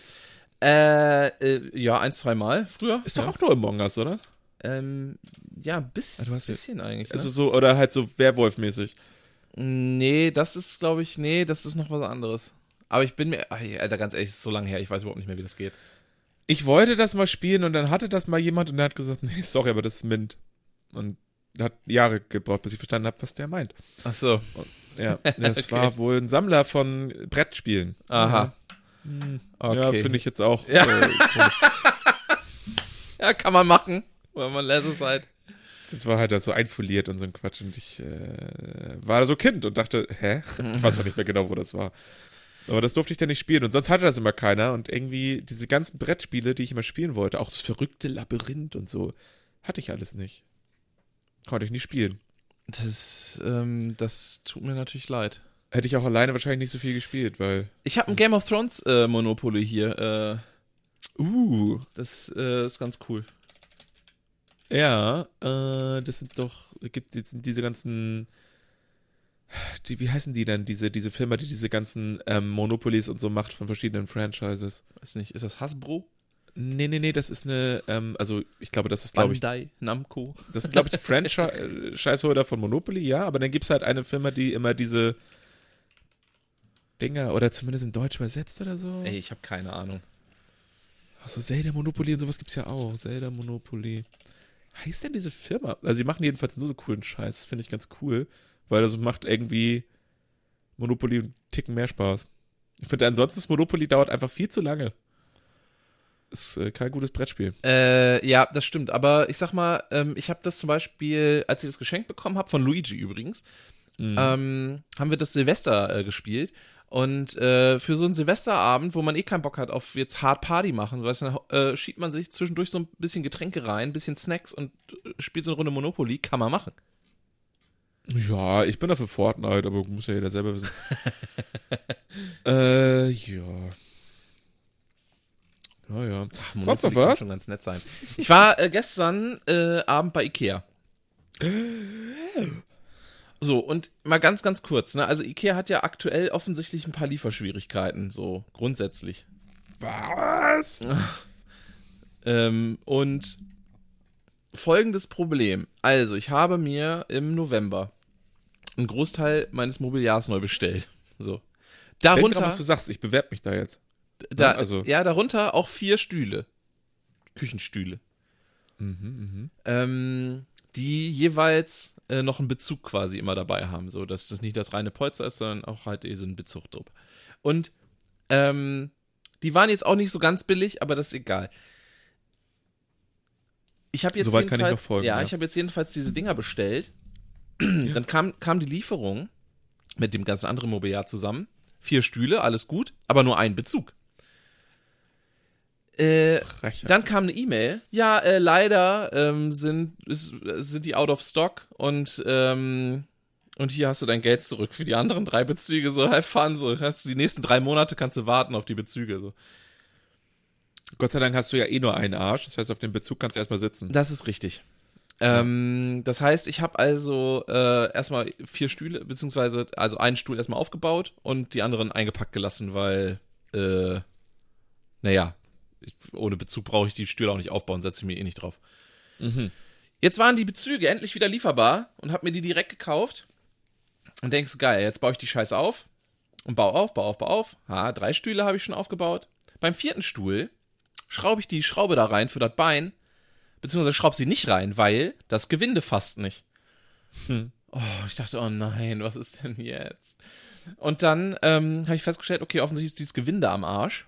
Äh, äh, ja, ein, zwei Mal früher. Ist doch auch nur Among Us, oder? Ähm, ja, ein bisschen, ja- bisschen eigentlich. Also Ne? so, oder halt so Werwolf-mäßig. Nee, das ist, glaube ich, nee, das ist noch was anderes. Aber ich bin mir, Alter, ganz ehrlich, es ist so lange her, ich weiß überhaupt nicht mehr, wie das geht. Ich wollte das mal spielen und dann hatte das mal jemand und der hat gesagt, nee, sorry, aber das ist Mint. Und hat Jahre gebraucht, bis ich verstanden habe, was der meint. Ach so, Ja, das Okay. war wohl ein Sammler von Brettspielen. aha. Okay. Ja, finde ich jetzt auch. Ja. Äh. Ja, kann man machen, weil man lässt es halt. das war halt so einfoliert und so ein Quatsch und ich äh, war so Kind und dachte, hä? Ich weiß auch nicht mehr genau, wo das war. Aber das durfte ich dann nicht spielen und sonst hatte das immer keiner und irgendwie diese ganzen Brettspiele, die ich immer spielen wollte, auch das verrückte Labyrinth und so, hatte ich alles nicht. Konnte ich nicht spielen. Das, ähm, das tut mir natürlich leid. Hätte ich auch alleine wahrscheinlich nicht so viel gespielt, weil. Ich habe ein Game of Thrones äh, Monopoly hier. Äh, Uh. das äh, ist ganz cool. Ja, äh, das sind doch, gibt jetzt sind diese ganzen, die, wie heißen die denn, diese, diese Firma, die diese ganzen ähm, Monopolies und so macht von verschiedenen Franchises? Weiß nicht, ist das Hasbro? Nee, nee, nee, das ist eine, ähm, also ich glaube, das ist, glaube ich, Bandai, Namco. das sind, glaube ich, die Franchise-Holder von Monopoly, ja, aber dann gibt es halt eine Firma, die immer diese Dinger, oder zumindest im Deutsch übersetzt oder so. Ey, ich habe keine Ahnung. Achso, Zelda Monopoly und sowas gibt's ja auch. Zelda Monopoly. Heißt denn diese Firma? Also, die machen jedenfalls nur so coolen Scheiß. Das finde ich ganz cool, weil das macht irgendwie Monopoly einen Ticken mehr Spaß. Ich finde, ansonsten das Monopoly dauert einfach viel zu lange. Ist äh, kein gutes Brettspiel. Äh, ja, das stimmt. Aber ich sag mal, ähm, ich habe das zum Beispiel, als ich das geschenkt bekommen habe, von Luigi übrigens, Mhm. ähm, haben wir das Silvester äh, gespielt. Und äh, für so einen Silvesterabend, wo man eh keinen Bock hat auf jetzt Hard Party machen, weißt du, äh, schiebt man sich zwischendurch so ein bisschen Getränke rein, ein bisschen Snacks und äh, spielt so eine Runde Monopoly, kann man machen. Ja, ich bin dafür Fortnite, aber muss ja jeder selber wissen. äh, ja. Ja, ja. Sonst noch was? schon ganz nett sein. Ich war äh, gestern äh, Abend bei Ikea. So, und mal ganz, ganz kurz, ne? Also Ikea hat ja aktuell offensichtlich ein paar Lieferschwierigkeiten, so grundsätzlich. Was? Ähm, und folgendes Problem. Also, ich habe mir im November einen Großteil meines Mobiliars neu bestellt. So. Darunter, dran, was du sagst, ich bewerbe mich da jetzt. da, also- ja, darunter auch vier Stühle. Küchenstühle. Mhm, ähm, die jeweils äh, noch einen Bezug quasi immer dabei haben, so dass das nicht das reine Polster ist, sondern auch halt eh so ein Bezug drauf. Und ähm, die waren jetzt auch nicht so ganz billig, aber das ist egal. Ich habe jetzt Soweit kann ich jedenfalls, noch folgen, ja, ja. ich habe jetzt jedenfalls diese Dinger bestellt. Dann kam, kam die Lieferung mit dem ganzen anderen Mobiliar zusammen. Vier Stühle, alles gut, aber nur ein Bezug. Äh, dann kam eine E-Mail. Ja, äh, leider ähm, sind, ist, sind die out of stock und, ähm, und hier hast du dein Geld zurück für die anderen drei Bezüge. So, have fun. So, hast du die nächsten drei Monate kannst du warten auf die Bezüge. So. Gott sei Dank hast du ja eh nur einen Arsch. Das heißt, auf dem Bezug kannst du erstmal sitzen. Das ist richtig. Ähm, das heißt, ich habe also äh, erstmal vier Stühle, beziehungsweise also einen Stuhl erstmal aufgebaut und die anderen eingepackt gelassen, weil, äh, naja, ich, ohne Bezug brauche ich die Stühle auch nicht aufbauen, setze ich mir eh nicht drauf. Mhm. Jetzt waren die Bezüge endlich wieder lieferbar und habe mir die direkt gekauft. Und denkst du, geil, jetzt baue ich die Scheiße auf. Und bau auf, bau auf, bau auf. Ha, drei Stühle habe ich schon aufgebaut. Beim vierten Stuhl schraube ich die Schraube da rein für das Bein. Beziehungsweise schraube sie nicht rein, weil das Gewinde fasst nicht. Hm. Oh, ich dachte, oh nein, was ist denn jetzt? Und dann ähm, habe ich festgestellt, okay, offensichtlich ist dieses Gewinde am Arsch.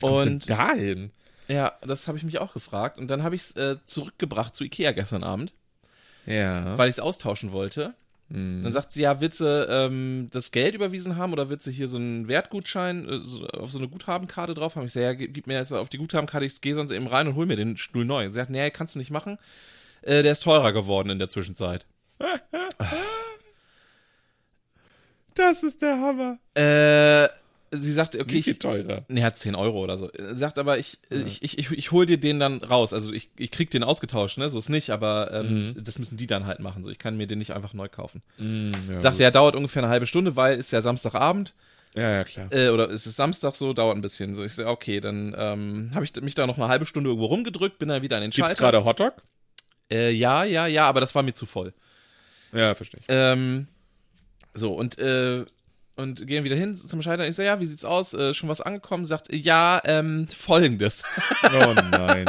Und Und dahin. ja, das habe ich mich auch gefragt. Und dann habe ich es äh, zurückgebracht zu Ikea gestern Abend, Ja. weil ich es austauschen wollte. Mhm. Dann sagt sie, ja, willst du ähm, das Geld überwiesen haben oder willst du hier so einen Wertgutschein äh, so, auf so eine Guthabenkarte drauf haben? Ich sage, ja, gib mir jetzt auf die Guthabenkarte, ich gehe sonst eben rein und hol mir den Stuhl neu. Sie sagt, nee, kannst du nicht machen. Äh, der ist teurer geworden in der Zwischenzeit. Das ist der Hammer. Äh, sie sagte, okay, Wie viel ich, teurer? Nee, hat 10 Euro oder so. Sagt aber, ich, ich, ich, ich, ich hol dir den dann raus. Also ich, ich krieg den ausgetauscht, ne? So ist nicht, aber ähm, das müssen die dann halt machen. So, ich kann mir den nicht einfach neu kaufen. Mhm, ja, Sagt ja, dauert ungefähr eine halbe Stunde, weil ist ja Samstagabend. ja, ja, klar. Äh, oder ist es Samstag so, dauert ein bisschen. So, ich sage, okay, dann ähm, habe ich mich da noch eine halbe Stunde irgendwo rumgedrückt, bin dann wieder an den Gibt's Schalter. gerade Hotdog? Äh, ja, ja, ja, aber das war mir zu voll. Ja, verstehe ich. Ähm, so, und, äh, und gehen wieder hin zum Schalter. Ich sage, ja, wie sieht's aus? Äh, schon was angekommen? Sagt, ja, ähm, folgendes. Oh nein.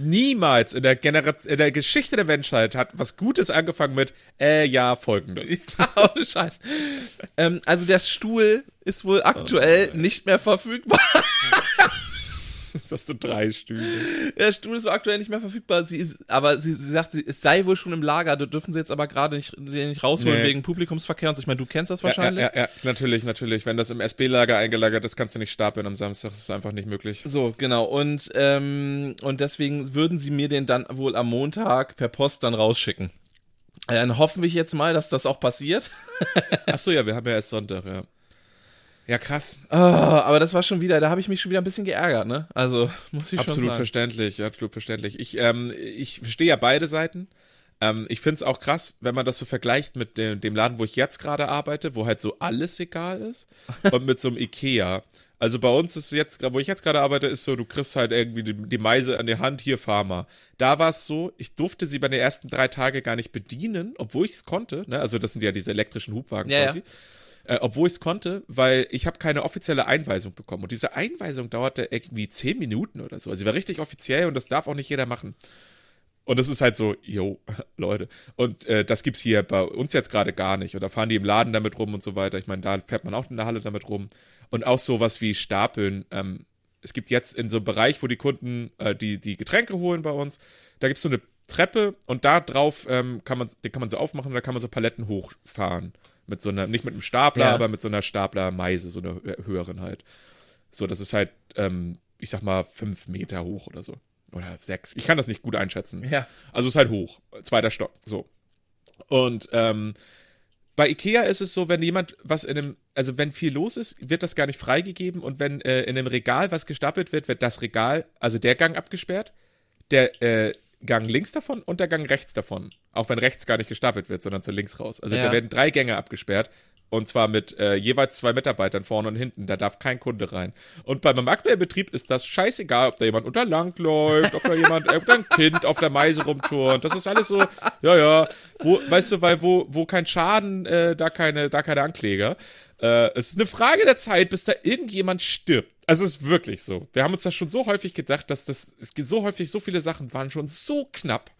Niemals in der, Generation, in der Geschichte der Menschheit hat was Gutes angefangen mit, äh, ja, folgendes. oh, Scheiß. Ähm, also der Stuhl ist wohl aktuell nicht mehr verfügbar. Das hast du drei Stühle. Der Stuhl ist so aktuell nicht mehr verfügbar, sie, aber sie, sie sagt, sie, es sei wohl schon im Lager, da dürfen sie jetzt aber gerade nicht, den nicht rausholen Nee. wegen Publikumsverkehr und so. Ich meine, du kennst das wahrscheinlich. ja, ja, ja, natürlich, natürlich. Wenn das im SB-Lager eingelagert ist, kannst du nicht stapeln am Samstag. Das ist einfach nicht möglich. So, genau. Und, ähm, und deswegen würden sie mir den dann wohl am Montag per Post dann rausschicken. Dann hoffen wir jetzt mal, dass das auch passiert. Achso, ja, wir haben ja erst Sonntag, ja. Ja, krass. Ah, aber das war schon wieder, da habe ich mich schon wieder ein bisschen geärgert, ne? Also, muss ich Absolut schon sagen. verständlich, absolut verständlich. Ich, ähm, ich verstehe ja beide Seiten. Ähm, ich finde es auch krass, wenn man das so vergleicht mit dem, dem Laden, wo ich jetzt gerade arbeite, wo halt so alles egal ist, und mit so einem Ikea. Also bei uns ist jetzt, wo ich jetzt gerade arbeite, ist so, du kriegst halt irgendwie die, die Meise an die Hand, hier Pharma. Da war es so, ich durfte sie bei den ersten drei Tagen gar nicht bedienen, obwohl ich es konnte. Ne? Also das sind ja diese elektrischen Hubwagen Ja, quasi. Äh, obwohl ich es konnte, weil ich habe keine offizielle Einweisung bekommen. Und diese Einweisung dauerte irgendwie zehn Minuten oder so. Also sie war richtig offiziell und das darf auch nicht jeder machen. Und das ist halt so, yo, Leute. Und äh, das gibt's hier bei uns jetzt gerade gar nicht. Und da fahren die im Laden damit rum und so weiter. Ich meine, da fährt man auch in der Halle damit rum. Und auch sowas wie Stapeln. Ähm, es gibt jetzt in so einem Bereich, wo die Kunden äh, die, die Getränke holen bei uns, da gibt's so eine Treppe und da drauf ähm, kann man, den kann man so aufmachen da kann man so Paletten hochfahren. Mit so einer, nicht mit einem Stapler, Ja. aber mit so einer Staplermeise, so einer hö- höheren halt. So, das ist halt, ähm, ich sag mal, fünf Meter hoch oder so. Oder sechs. Ich kann das nicht gut einschätzen. Ja. Also es ist halt hoch. Zweiter Stock. So. Und ähm, bei Ikea ist es so, wenn jemand was in einem, also wenn viel los ist, wird das gar nicht freigegeben und wenn äh, in einem Regal was gestapelt wird, wird das Regal, also der Gang abgesperrt, der äh, Gang links davon und der Gang rechts davon. Auch wenn rechts gar nicht gestapelt wird, sondern zu links raus. Also Ja. da werden drei Gänge abgesperrt. Und zwar mit äh, jeweils zwei Mitarbeitern vorne und hinten. Da darf kein Kunde rein. Und bei meinem aktuellen Betrieb ist das scheißegal, ob da jemand unter lang läuft, ob da jemand, ob da ein Kind auf der Meise rumturnt. Das ist alles so, ja, ja. Wo, weißt du, weil wo, wo kein Schaden, äh, da keine, da keine Ankläger. Äh, es ist eine Frage der Zeit, bis da irgendjemand stirbt. Also es ist wirklich so. Wir haben uns das schon so häufig gedacht, dass das, es gibt so häufig, so viele Sachen waren schon so knapp.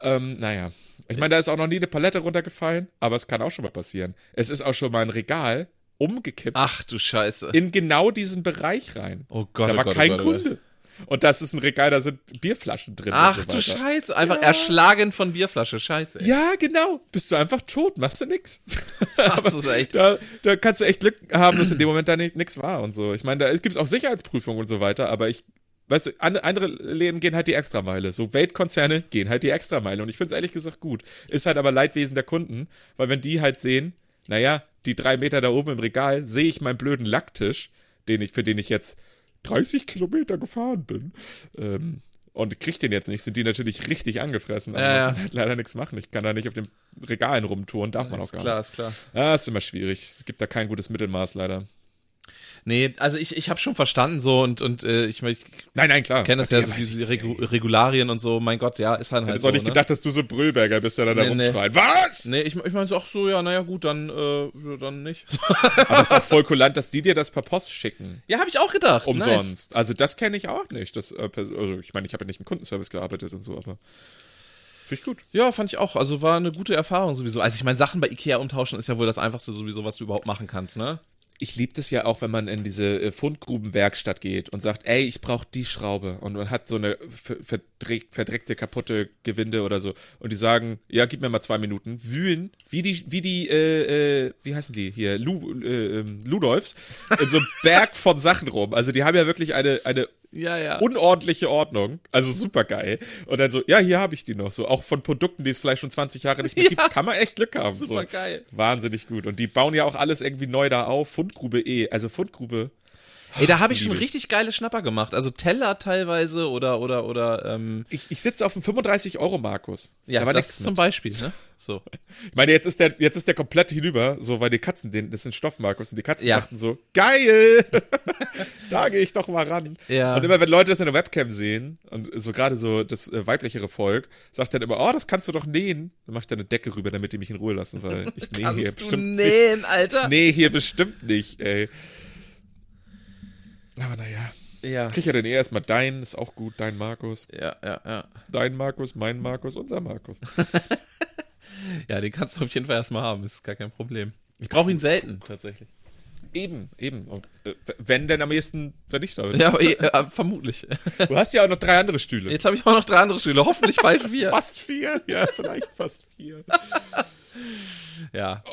Ähm, naja. Ich meine, da ist auch noch nie eine Palette runtergefallen, aber es kann auch schon mal passieren. Es ist auch schon mal ein Regal umgekippt Ach du Scheiße. in genau diesen Bereich rein. Oh Gott, da oh war Gott, oh kein Gott, oh Gott. Kunde. Und das ist ein Regal, da sind Bierflaschen drin. Ach so du. Scheiße. Einfach erschlagen von Bierflasche. Scheiße. ey. Ja, genau. Bist du einfach tot, machst du nix. Das ist echt. Da, da kannst du echt Glück haben, dass in dem Moment da nicht, nichts war und so. Ich meine, da gibt es auch Sicherheitsprüfungen und so weiter, aber ich, weißt du, an- andere Läden gehen halt die Extrameile. So Weltkonzerne gehen halt die Extrameile und ich finde es ehrlich gesagt gut. Ist halt aber Leidwesen der Kunden, weil wenn die halt sehen, naja, die drei Meter da oben im Regal sehe ich meinen blöden Lacktisch, den ich, für den ich jetzt 30 Kilometer gefahren bin, ähm, und krieg den jetzt nicht, sind die natürlich richtig angefressen. Aber Ja, man kann halt leider nichts machen. Ich kann da nicht auf den Regalen rumtouren, darf man auch Ist gar klar, nicht. ist klar. Ja, ist immer schwierig. Es gibt da kein gutes Mittelmaß leider. Nee, also ich, ich habe schon verstanden so und, und äh, ich, ich Nein, nein, klar. kenne das ja, so diese ich ja Regu Regularien und so, mein Gott, ja, ist halt Ich halt hätte so. auch nicht ne? gedacht, dass du so Brüllberger bist, der da, da Nee, nee. rumschreit. Was? Nee, ich, ich meine so, ach so, ja, naja, gut, dann, äh, dann nicht. Aber es ist auch voll kulant, dass die dir das per Post schicken. ja, habe ich auch gedacht. Umsonst. Also das kenne ich auch nicht. Das, äh, also ich meine, ich habe ja nicht im Kundenservice gearbeitet und so, aber finde ich gut. Ja, fand ich auch. Also war eine gute Erfahrung sowieso. Also ich meine, Sachen bei Ikea umtauschen ist ja wohl das Einfachste sowieso, was du überhaupt machen kannst, ne? Ich liebe das ja auch, wenn man in diese äh, Fundgrubenwerkstatt geht und sagt, ey, ich brauche die Schraube. Und man hat so eine ver- verdreck, verdreckte, kaputte Gewinde oder so. Und die sagen, ja, gib mir mal zwei Minuten. Wühlen, wie die, wie die, äh, äh, wie heißen die hier, Lu, äh, ähm, Ludolfs, in so einem Berg von Sachen rum. Also die haben ja wirklich eine, eine Ja, ja. unordentliche Ordnung. Also super geil. Und dann so, ja, hier habe ich die noch. So auch von Produkten, die es vielleicht schon 20 Jahre nicht mehr gibt, kann man echt Glück haben. Super so. geil. Wahnsinnig gut. Und die bauen ja auch alles irgendwie neu da auf. Fundgrube eh. Also Fundgrube. Ey, da habe ich schon ich. richtig geile Schnapper gemacht. Also Teller teilweise oder, oder, oder, ähm, Ich, ich sitze auf dem 35 Euro Markus. ja, da war das nix zum. Beispiel, ne? So. Ich meine, jetzt ist der, jetzt ist der komplett hinüber, so, weil die Katzen, den, das sind Stoff, Markus, und die Katzen Ja. dachten so, geil! da gehe ich doch mal ran. Ja. Und immer, wenn Leute das in der Webcam sehen, und so gerade so das äh, weiblichere Volk, sagt dann immer, oh, das kannst du doch nähen. Dann mach ich da eine Decke rüber, damit die mich in Ruhe lassen, weil ich nähe hier bestimmt nähen, Alter? nicht. Nee, hier bestimmt nicht, ey. Aber naja. Ja. Krieg ja dann eh erstmal dein, ist auch gut, dein Markus. Ja, ja, ja. Dein Markus, mein Markus, unser Markus. Ja, den kannst du auf jeden Fall erstmal haben, ist gar kein Problem. Ich brauche ihn selten, tatsächlich. Eben, eben. Und, äh, wenn denn am ehesten Vernichter. Ja, aber, äh, vermutlich. Du hast ja auch noch drei andere Stühle. Jetzt habe ich auch noch drei andere Stühle, hoffentlich bald vier. Fast vier, ja, vielleicht fast vier. ja.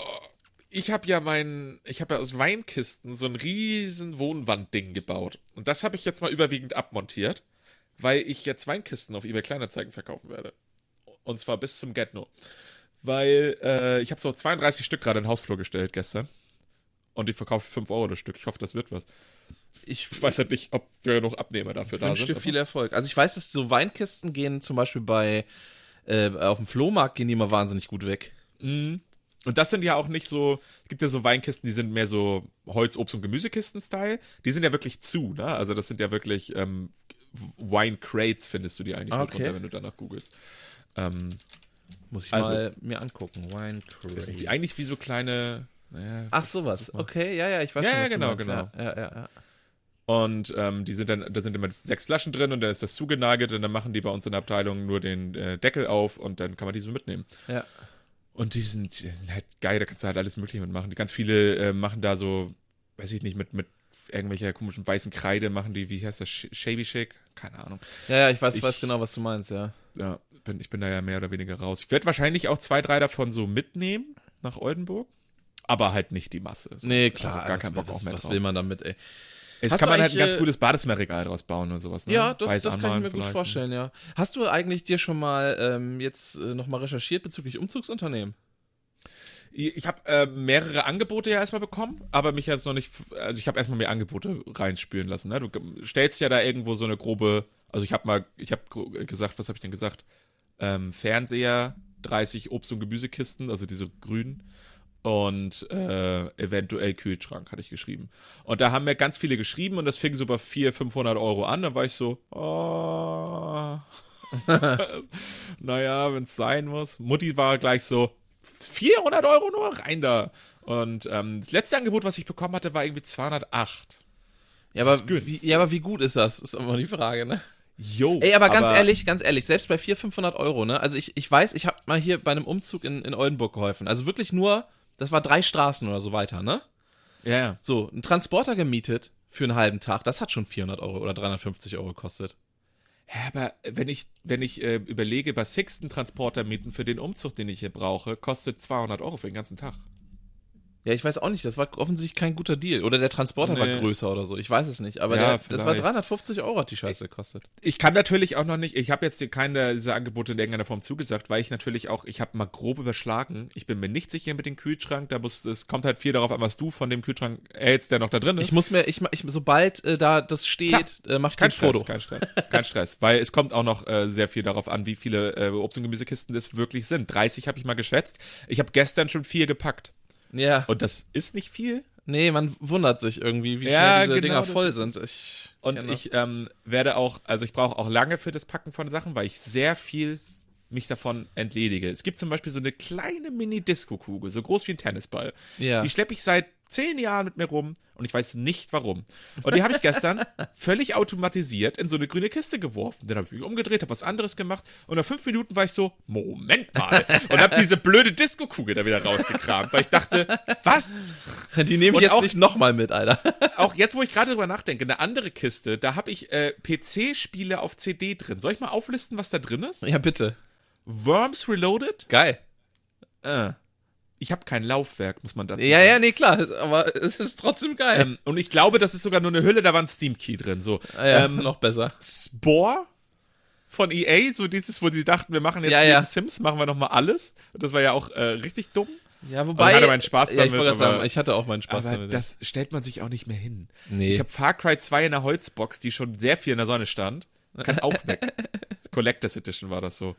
Ich habe ja mein, ich habe ja aus Weinkisten so ein riesen Wohnwandding gebaut. Und das habe ich jetzt mal überwiegend abmontiert, weil ich jetzt Weinkisten auf eBay Kleinanzeigen verkaufen werde. Und zwar bis zum Get-No. Weil äh, ich habe so 32 Stück gerade in den Hausflur gestellt gestern. Und die verkaufe ich 5 Euro das Stück. Ich hoffe, das wird was. Ich Ich weiß halt nicht, ob wir noch Abnehmer dafür da wünsche sind. dir viel Erfolg. Also ich weiß, dass so Weinkisten gehen zum Beispiel bei äh, auf dem Flohmarkt gehen die immer wahnsinnig gut weg. Mhm. Und das sind ja auch nicht so, es gibt ja so Weinkisten, die sind mehr so Holz, Obst und Gemüsekisten-Style. Die sind ja wirklich zu, ne? Also das sind ja wirklich ähm, Wine Crates, findest du die eigentlich Ah, okay. drunter, wenn du danach googelst. Ähm, Muss ich Also- mal mir angucken. Wine das sind wie, Crate. eigentlich wie so kleine. Naja, Ach sowas. Okay, ja, ja, ich weiß Ja, schon, ja, genau, genau. Ja, ja, ja, ja. Und ähm, die sind dann, da sind immer sechs Flaschen drin und dann ist das zugenagelt und dann machen die bei uns in der Abteilung nur den äh, Deckel auf und dann kann man die so mitnehmen. ja. Und die sind, die sind halt geil, da kannst du halt alles Mögliche mitmachen. Die ganz viele äh, machen da so, weiß ich nicht, mit, mit irgendwelcher komischen weißen Kreide machen die, wie heißt das, Sh- Shabby Shake? Keine Ahnung. Ja, ja, ich weiß, Ich- weiß genau, was du meinst, ja. Ja, bin, ich bin da ja mehr oder weniger raus. Ich werde wahrscheinlich auch zwei, drei davon so mitnehmen nach Oldenburg, aber halt nicht die Masse. So. Nee, Also klar, gar was, keinen Bock was, auch mehr was drauf. will man damit, ey? Jetzt kann man halt ein ganz äh, gutes Badezimmerregal draus bauen und sowas. Ne? Ja, das, Weiß das kann ich mir gut vielleicht. vorstellen, ja. Hast du eigentlich dir schon mal ähm, jetzt äh, nochmal recherchiert bezüglich Umzugsunternehmen? Ich habe äh, mehrere Angebote ja erstmal bekommen, aber mich jetzt noch nicht, also ich habe erstmal mir Angebote reinspüren lassen. Ne? Du stellst ja da irgendwo so eine grobe, also ich habe mal, ich habe gesagt, was habe ich denn gesagt? Ähm, Fernseher, 30 Obst- und Gemüsekisten, also diese grünen und äh, eventuell Kühlschrank, hatte ich geschrieben. Und da haben mir ganz viele geschrieben und das fing so bei 400, 500 Euro an. Da war ich so, oh. naja, wenn es sein muss. Mutti war gleich so, 400 Euro nur, rein da. Und ähm, das letzte Angebot, was ich bekommen hatte, war irgendwie 208. Ja, aber wie, ja, aber wie gut ist das? Ist immer die Frage, ne? Jo. Ey, aber ganz ehrlich, ganz ehrlich, selbst bei 400, 500 Euro, ne? Also ich, ich weiß, ich habe mal hier bei einem Umzug in, in Oldenburg geholfen. Also wirklich nur, das war drei Straßen oder so weiter, ne? Ja, ja. So, ein Transporter gemietet für einen halben Tag, das hat schon 400 Euro oder 350 Euro gekostet. Ja, aber wenn ich, wenn ich äh, überlege, bei Sixten Transporter mieten für den Umzug, den ich hier brauche, kostet 200 Euro für den ganzen Tag. Ja, ich weiß auch nicht, das war offensichtlich kein guter Deal. Oder der Transporter war Nee. größer oder so, ich weiß es nicht. Aber Ja, der, das war vielleicht. 350 Euro hat die Scheiße gekostet. Ich kann natürlich auch noch nicht, ich habe jetzt keine dieser Angebote in irgendeiner Form zugesagt, weil ich natürlich auch, ich habe mal grob überschlagen. Ich bin mir nicht sicher mit dem Kühlschrank, da muss, es kommt halt viel darauf an, was du von dem Kühlschrank hältst, der noch da drin ist. Ich muss mir, ich, ich sobald äh, da das steht, äh, mach ich Kein ein Stress, Foto. kein Stress, kein Stress, weil es kommt auch noch äh, sehr viel darauf an, wie viele äh, Obst- und Gemüsekisten das wirklich sind. 30 habe ich mal geschätzt. Ich habe gestern schon vier gepackt Ja. und das ist nicht viel. Nee, man wundert sich irgendwie, wie Ja, schnell diese genau, Dinger voll sind. Ich Und ich ähm, werde auch, also ich brauche auch lange für das Packen von Sachen, weil ich sehr viel mich davon entledige. Es gibt zum Beispiel so eine kleine Mini-Disco-Kugel, so groß wie ein Tennisball. Ja. Die schleppe ich seit zehn Jahren mit mir rum und ich weiß nicht warum. Und die habe ich gestern völlig automatisiert in so eine grüne Kiste geworfen. Dann habe ich mich umgedreht, habe was anderes gemacht und nach fünf Minuten war ich so, Moment mal. Und habe diese blöde Disco-Kugel da wieder rausgekramt, weil ich dachte, was? Die nehme ich Und jetzt auch- nicht nochmal mit, Alter. Auch jetzt, wo ich gerade drüber nachdenke, eine andere Kiste, da habe ich äh, PC-Spiele auf CD drin. Soll ich mal auflisten, was da drin ist? Ja, bitte. Worms Reloaded? Geil. Äh. Ich habe kein Laufwerk, muss man dazu Ja, sagen. ja, nee, klar. Aber es ist trotzdem geil. Ähm, und ich glaube, das ist sogar nur eine Hülle, da war ein Steam-Key drin. So. Ah, ja, ähm, noch besser. Spore von EA, so dieses, wo sie dachten, wir machen jetzt Ja, ja. Sims, machen wir nochmal alles. Und das war ja auch äh, richtig dumm. Ja, wobei. ich hatte meinen Spaß ja, ich damit, wollte gerade aber- sagen, ich hatte auch meinen Spaß Aber damit. das stellt man sich auch nicht mehr hin. Nee. Ich habe Far Cry 2 in der Holzbox, die schon sehr viel in der Sonne stand. Kann auch weg. Collectors Edition war das so.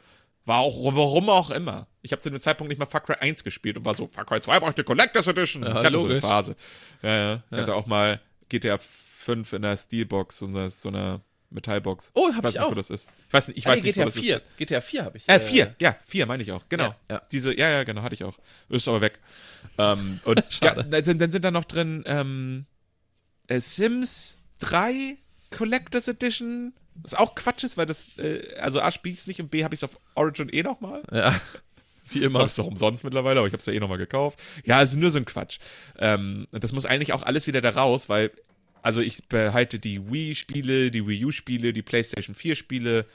War auch, warum auch immer. Ich habe zu dem Zeitpunkt nicht mal Far Cry 1 gespielt und war so, Far Cry 2 braucht die Collectors Edition. Ja, ich hatte so eine logisch. Phase. Ja, ja. Ich hatte auch mal GTA 5 in der Steelbox, so einer, so einer Metallbox. Oh, hab weiß ich nicht, auch. Wo das ist. Ich weiß nicht, ich ah, weiß nee, nicht, GTA wo das 4. ist. GTA 4 habe ich. Äh, vier, ja, vier meine ich auch, genau. Ja, ja. Diese, ja, ja, genau, hatte ich auch. Ist aber weg. Ähm, und ja, dann, sind- dann sind da noch drin ähm, äh, Sims 3 Collectors Edition. Was auch Quatsch ist, weil das, äh, also A spiele ich es nicht und B habe ich es auf Origin eh nochmal. Ja. Wie Ich immer. es ist doch umsonst mittlerweile, aber ich habe es ja eh nochmal gekauft. Ja, also nur so ein Quatsch. Ähm, das muss eigentlich auch alles wieder da raus, weil, also ich behalte die Wii-Spiele, die Wii U-Spiele, die PlayStation 4-Spiele,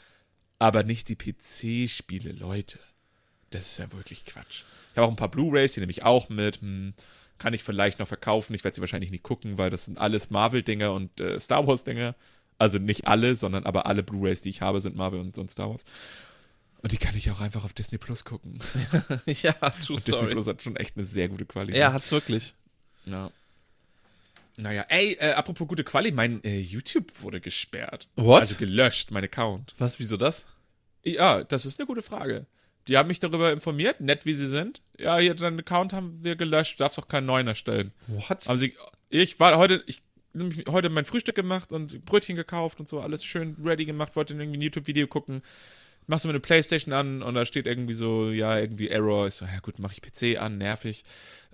aber nicht die PC-Spiele, Leute. Das ist ja wirklich Quatsch. Ich habe auch ein paar Blu-Rays, die nehme ich auch mit. Hm, kann ich vielleicht noch verkaufen. Ich werde sie wahrscheinlich nicht gucken, weil das sind alles Marvel-Dinger und äh, Star Wars-Dinger. Also nicht alle, sondern aber alle Blu-Rays, die ich habe, sind Marvel und, und Star Wars. Und die kann ich auch einfach auf Disney Plus gucken. ja, True Und Disney Story. Plus hat schon echt eine sehr gute Qualität. Ja, hat's wirklich. ja. Naja, ey, äh, apropos gute Quali, mein äh, YouTube wurde gesperrt. What? Also gelöscht, mein Account. Was, wieso das? Ja, das ist eine gute Frage. Die haben mich darüber informiert, nett wie sie sind. Ja, hier, deinen Account haben wir gelöscht, du darfst auch keinen neuen erstellen. What? Haben sie, ich war heute, ich heute mein Frühstück gemacht und Brötchen gekauft und so, alles schön ready gemacht, wollte irgendwie ein YouTube-Video gucken. Machst du mir eine Playstation an und da steht irgendwie so, ja, irgendwie Error. Ich so, ja gut, mach ich PC an, nervig.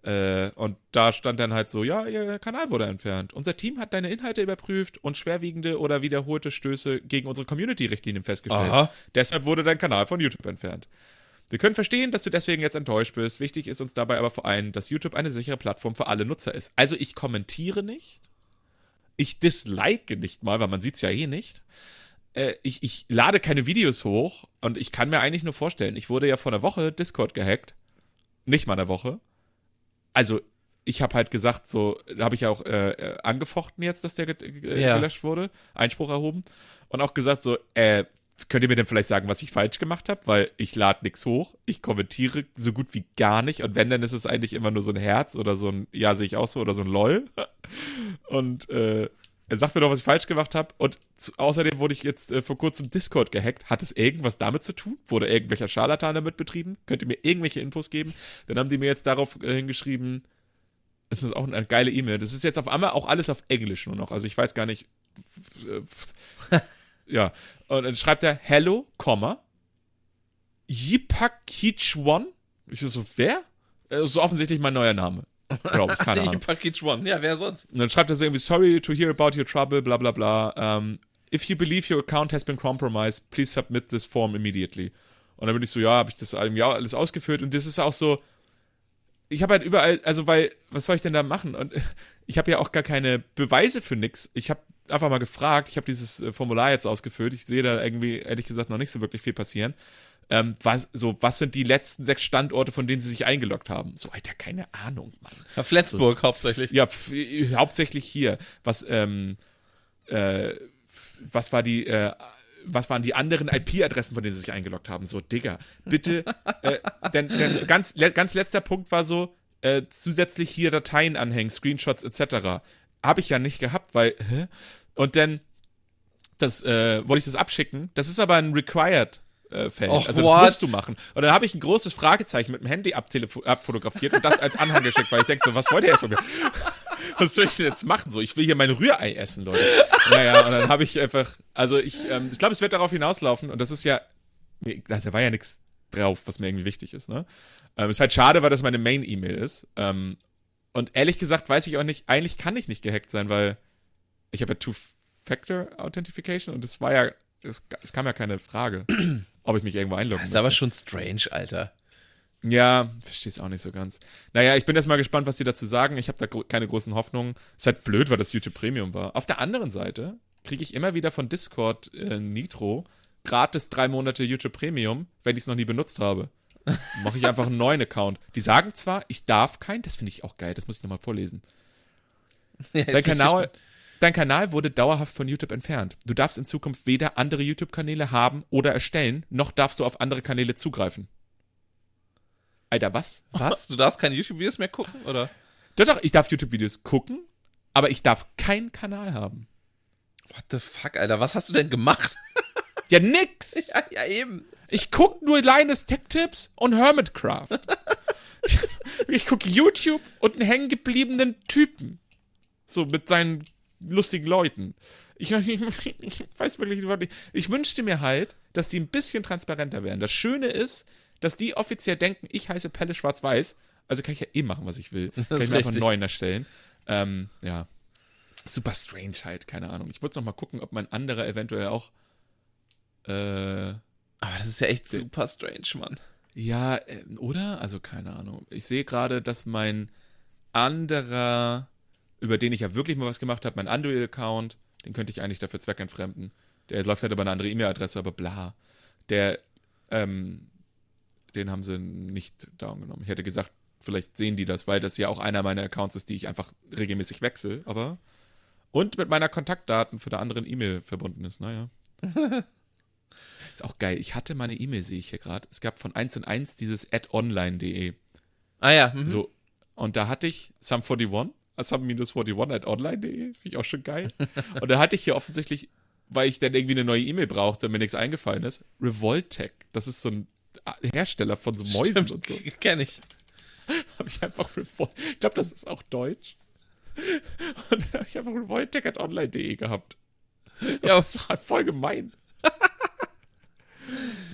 Äh, und da stand dann halt so, ja, ihr Kanal wurde entfernt. Unser Team hat deine Inhalte überprüft und schwerwiegende oder wiederholte Stöße gegen unsere Community-Richtlinien festgestellt. Aha. Deshalb wurde dein Kanal von YouTube entfernt. Wir können verstehen, dass du deswegen jetzt enttäuscht bist. Wichtig ist uns dabei aber vor allem, dass YouTube eine sichere Plattform für alle Nutzer ist. Also ich kommentiere nicht. Ich dislike nicht mal, weil man sieht es ja eh nicht. Äh, ich, ich lade keine Videos hoch und ich kann mir eigentlich nur vorstellen, ich wurde ja vor einer Woche Discord gehackt. Nicht mal eine Woche. Also ich habe halt gesagt, so, da habe ich ja auch äh, angefochten jetzt, dass der ge äh, Ja. gelöscht wurde, Einspruch erhoben und auch gesagt so, äh, könnt ihr mir denn vielleicht sagen, was ich falsch gemacht habe? Weil ich lade nichts hoch, ich kommentiere so gut wie gar nicht und wenn, dann ist es eigentlich immer nur so ein Herz oder so ein, ja, sehe ich auch so oder so ein LOL. Und äh, er sagt mir doch, was ich falsch gemacht habe. Und zu, außerdem wurde ich jetzt äh, vor kurzem Discord gehackt. Hat es irgendwas damit zu tun? Wurde irgendwelcher Scharlatan damit betrieben? Könnt ihr mir irgendwelche Infos geben? Dann haben die mir jetzt darauf äh, hingeschrieben, das ist auch eine geile E-Mail. Das ist jetzt auf einmal auch alles auf Englisch nur noch. Also ich weiß gar nicht. Ja. Und dann schreibt er Hello, Komma. Yipak. Ich so, wer? Äh, so offensichtlich mein neuer Name. Glaube ich, keine Ahnung. One. Ja, wer sonst? Und dann schreibt er so irgendwie, sorry to hear about your trouble, bla bla bla. Um, if you believe your account has been compromised, please submit this form immediately. Und dann bin ich so, ja, habe ich das alles ausgefüllt. Und das ist auch so, ich habe halt überall, also weil, was soll ich denn da machen? Und ich habe ja auch gar keine Beweise für nix. Ich habe einfach mal gefragt, ich habe dieses äh, Formular jetzt ausgefüllt. Ich sehe da irgendwie, ehrlich gesagt, noch nicht so wirklich viel passieren. Ähm, was, so, was sind die letzten sechs Standorte, von denen sie sich eingeloggt haben? So, Alter, keine Ahnung, Mann. Ja, Flensburg hauptsächlich. Ja, hauptsächlich hier. Was, ähm, äh, was war die, äh, was waren die anderen IP-Adressen, von denen sie sich eingeloggt haben? So, Digga, bitte. äh, denn, denn ganz, le ganz letzter Punkt war so, äh, zusätzlich hier Dateien anhängen, Screenshots etc. Habe ich ja nicht gehabt, weil, hä? Und dann, das, äh, wollte ich das abschicken. Das ist aber ein Required. äh, Feld. Och, also what? das musst du machen. Und dann habe ich ein großes Fragezeichen mit dem Handy abfotografiert und das als Anhang geschickt, weil ich denke so, was wollt ihr jetzt von mir? was soll ich denn jetzt machen? So, ich will hier mein Rührei essen, Leute. Naja, und dann habe ich einfach, also ich, ähm, ich glaube, es wird darauf hinauslaufen und das ist ja, da war ja nichts drauf, was mir irgendwie wichtig ist, ne? Ähm, ist halt schade, weil das meine Main-E-Mail ist. Ähm, und ehrlich gesagt weiß ich auch nicht, eigentlich kann ich nicht gehackt sein, weil ich habe ja Two-Factor-Authentification und es war ja, es, es kam ja keine Frage, ob ich mich irgendwo einloggen Das ist aber schon strange, Alter. ja, verstehe es auch nicht so ganz. Naja, ich bin jetzt mal gespannt, was die dazu sagen. Ich habe da gro keine großen Hoffnungen. Ist halt blöd, weil das YouTube Premium war. Auf der anderen Seite kriege ich immer wieder von Discord äh, Nitro gratis drei Monate YouTube Premium, wenn ich es noch nie benutzt habe. Mache ich einfach einen neuen Account. Die sagen zwar, ich darf keinen, das finde ich auch geil, das muss ich nochmal vorlesen. Ja, Dein Kanal, dein Kanal wurde dauerhaft von YouTube entfernt. Du darfst in Zukunft weder andere YouTube-Kanäle haben oder erstellen, noch darfst du auf andere Kanäle zugreifen. Alter, was? Was? Du darfst keine YouTube-Videos mehr gucken, oder? Doch, doch, ich darf YouTube-Videos gucken, aber ich darf keinen Kanal haben. What the fuck, Alter? Was hast du denn gemacht? Ja, nix! ja, ja, eben. Ich guck nur Linus Tech Tips und Hermitcraft. ich guck YouTube und einen hängengebliebenen Typen. So mit seinen lustigen Leuten. Ich, weiß nicht, ich weiß wirklich nicht. Ich wünschte mir halt, dass die ein bisschen transparenter wären. Das Schöne ist, dass die offiziell denken, ich heiße Pelle Schwarz-Weiß. Also kann ich ja eh machen, was ich will. Kann ich einfach einen neuen erstellen. Ähm, ja. Super strange halt, keine Ahnung. Ich wollte noch mal gucken, ob mein anderer eventuell auch. Äh, Aber das ist ja echt super strange, Mann. Ja, äh, oder? Also keine Ahnung. Ich sehe gerade, dass mein anderer, über den ich ja wirklich mal was gemacht habe, mein Android-Account, den könnte ich eigentlich dafür zweckentfremden. Der läuft halt über eine andere E-Mail-Adresse, aber bla. Der, ähm, den haben sie nicht down genommen. Ich hätte gesagt, vielleicht sehen die das, weil das ja auch einer meiner Accounts ist, die ich einfach regelmäßig wechsle, aber. Und mit meiner Kontaktdaten für der anderen E-Mail verbunden ist, naja. ist auch geil. Ich hatte meine E-Mail, sehe ich hier gerade. Es gab von 1 und 1 dieses adonline.de. Ah ja. Mhm. So, und da hatte ich Sum41, sum-41 at online.de, finde ich auch schon geil. und da hatte ich hier offensichtlich, weil ich dann irgendwie eine neue E-Mail brauchte und mir nichts eingefallen ist, Revoltech. Das ist so ein Hersteller von so Mäusen Stimmt, und so. Kenn ich. Habe ich einfach Revol Ich glaube, das ist auch deutsch. Und da habe ich einfach Revoltech at online.de gehabt. Ja. Das ist halt voll gemein.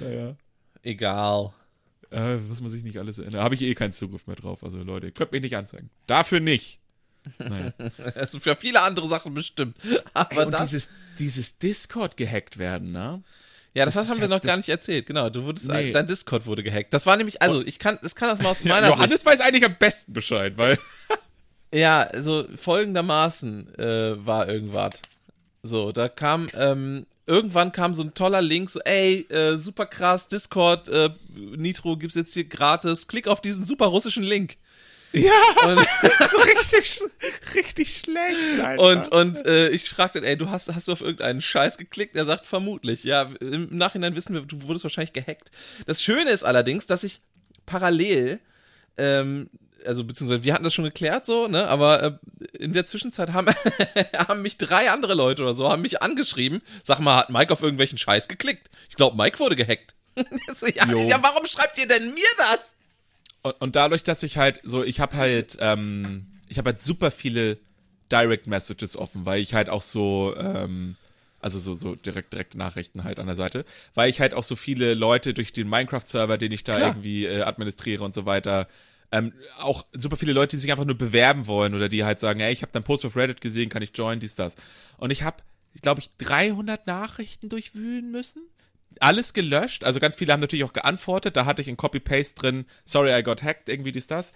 Naja. Egal. Äh, was man sich nicht alles erinnert. Da habe ich eh keinen Zugriff mehr drauf. Also Leute, könnt mich nicht anzeigen. Dafür nicht. Naja. Also für viele andere Sachen bestimmt. Aber Ey, und das. dieses, dieses Discord gehackt werden, ne? ja, das, das haben wir ja- noch gar nicht erzählt. Genau, du wurdest, Nee. dein Discord wurde gehackt. Das war nämlich, also ich kann, das kann das mal aus Ja, meiner Johannes Sicht. weiß eigentlich am besten Bescheid, weil. Ja, also folgendermaßen äh, war irgendwas. So, da kam, ähm, irgendwann kam so ein toller Link, so, ey, äh, super krass, Discord, äh, Nitro gibt's jetzt hier gratis, klick auf diesen super russischen Link. Ja, so richtig, richtig schlecht. Einfach. und, und äh, ich fragte, ey, du hast, hast du auf irgendeinen Scheiß geklickt? Er sagt, vermutlich. Ja, im Nachhinein wissen wir, du wurdest wahrscheinlich gehackt. Das Schöne ist allerdings, dass ich parallel, ähm, also beziehungsweise wir hatten das schon geklärt so, ne, aber äh, in der Zwischenzeit haben, haben mich drei andere Leute oder so, haben mich angeschrieben, sag mal, hat Mike auf irgendwelchen Scheiß geklickt? Ich glaube, Mike wurde gehackt. so, ja, ja, warum schreibt ihr denn mir das? Und, und dadurch, dass ich halt so, ich habe halt, ähm, ich habe halt super viele Direct Messages offen, weil ich halt auch so, ähm, also so, so direkt, direkte Nachrichten halt an der Seite, weil ich halt auch so viele Leute durch den Minecraft-Server, den ich da Klar. irgendwie äh, administriere und so weiter, ähm, auch super viele Leute, die sich einfach nur bewerben wollen oder die halt sagen, ey, ich habe deinen Post auf Reddit gesehen, kann ich joinen, dies, das. Und ich habe, glaube ich, 300 Nachrichten durchwühlen müssen. Alles gelöscht, also ganz viele haben natürlich auch geantwortet, da hatte ich in Copy-Paste drin, sorry, I got hacked, irgendwie dies, das.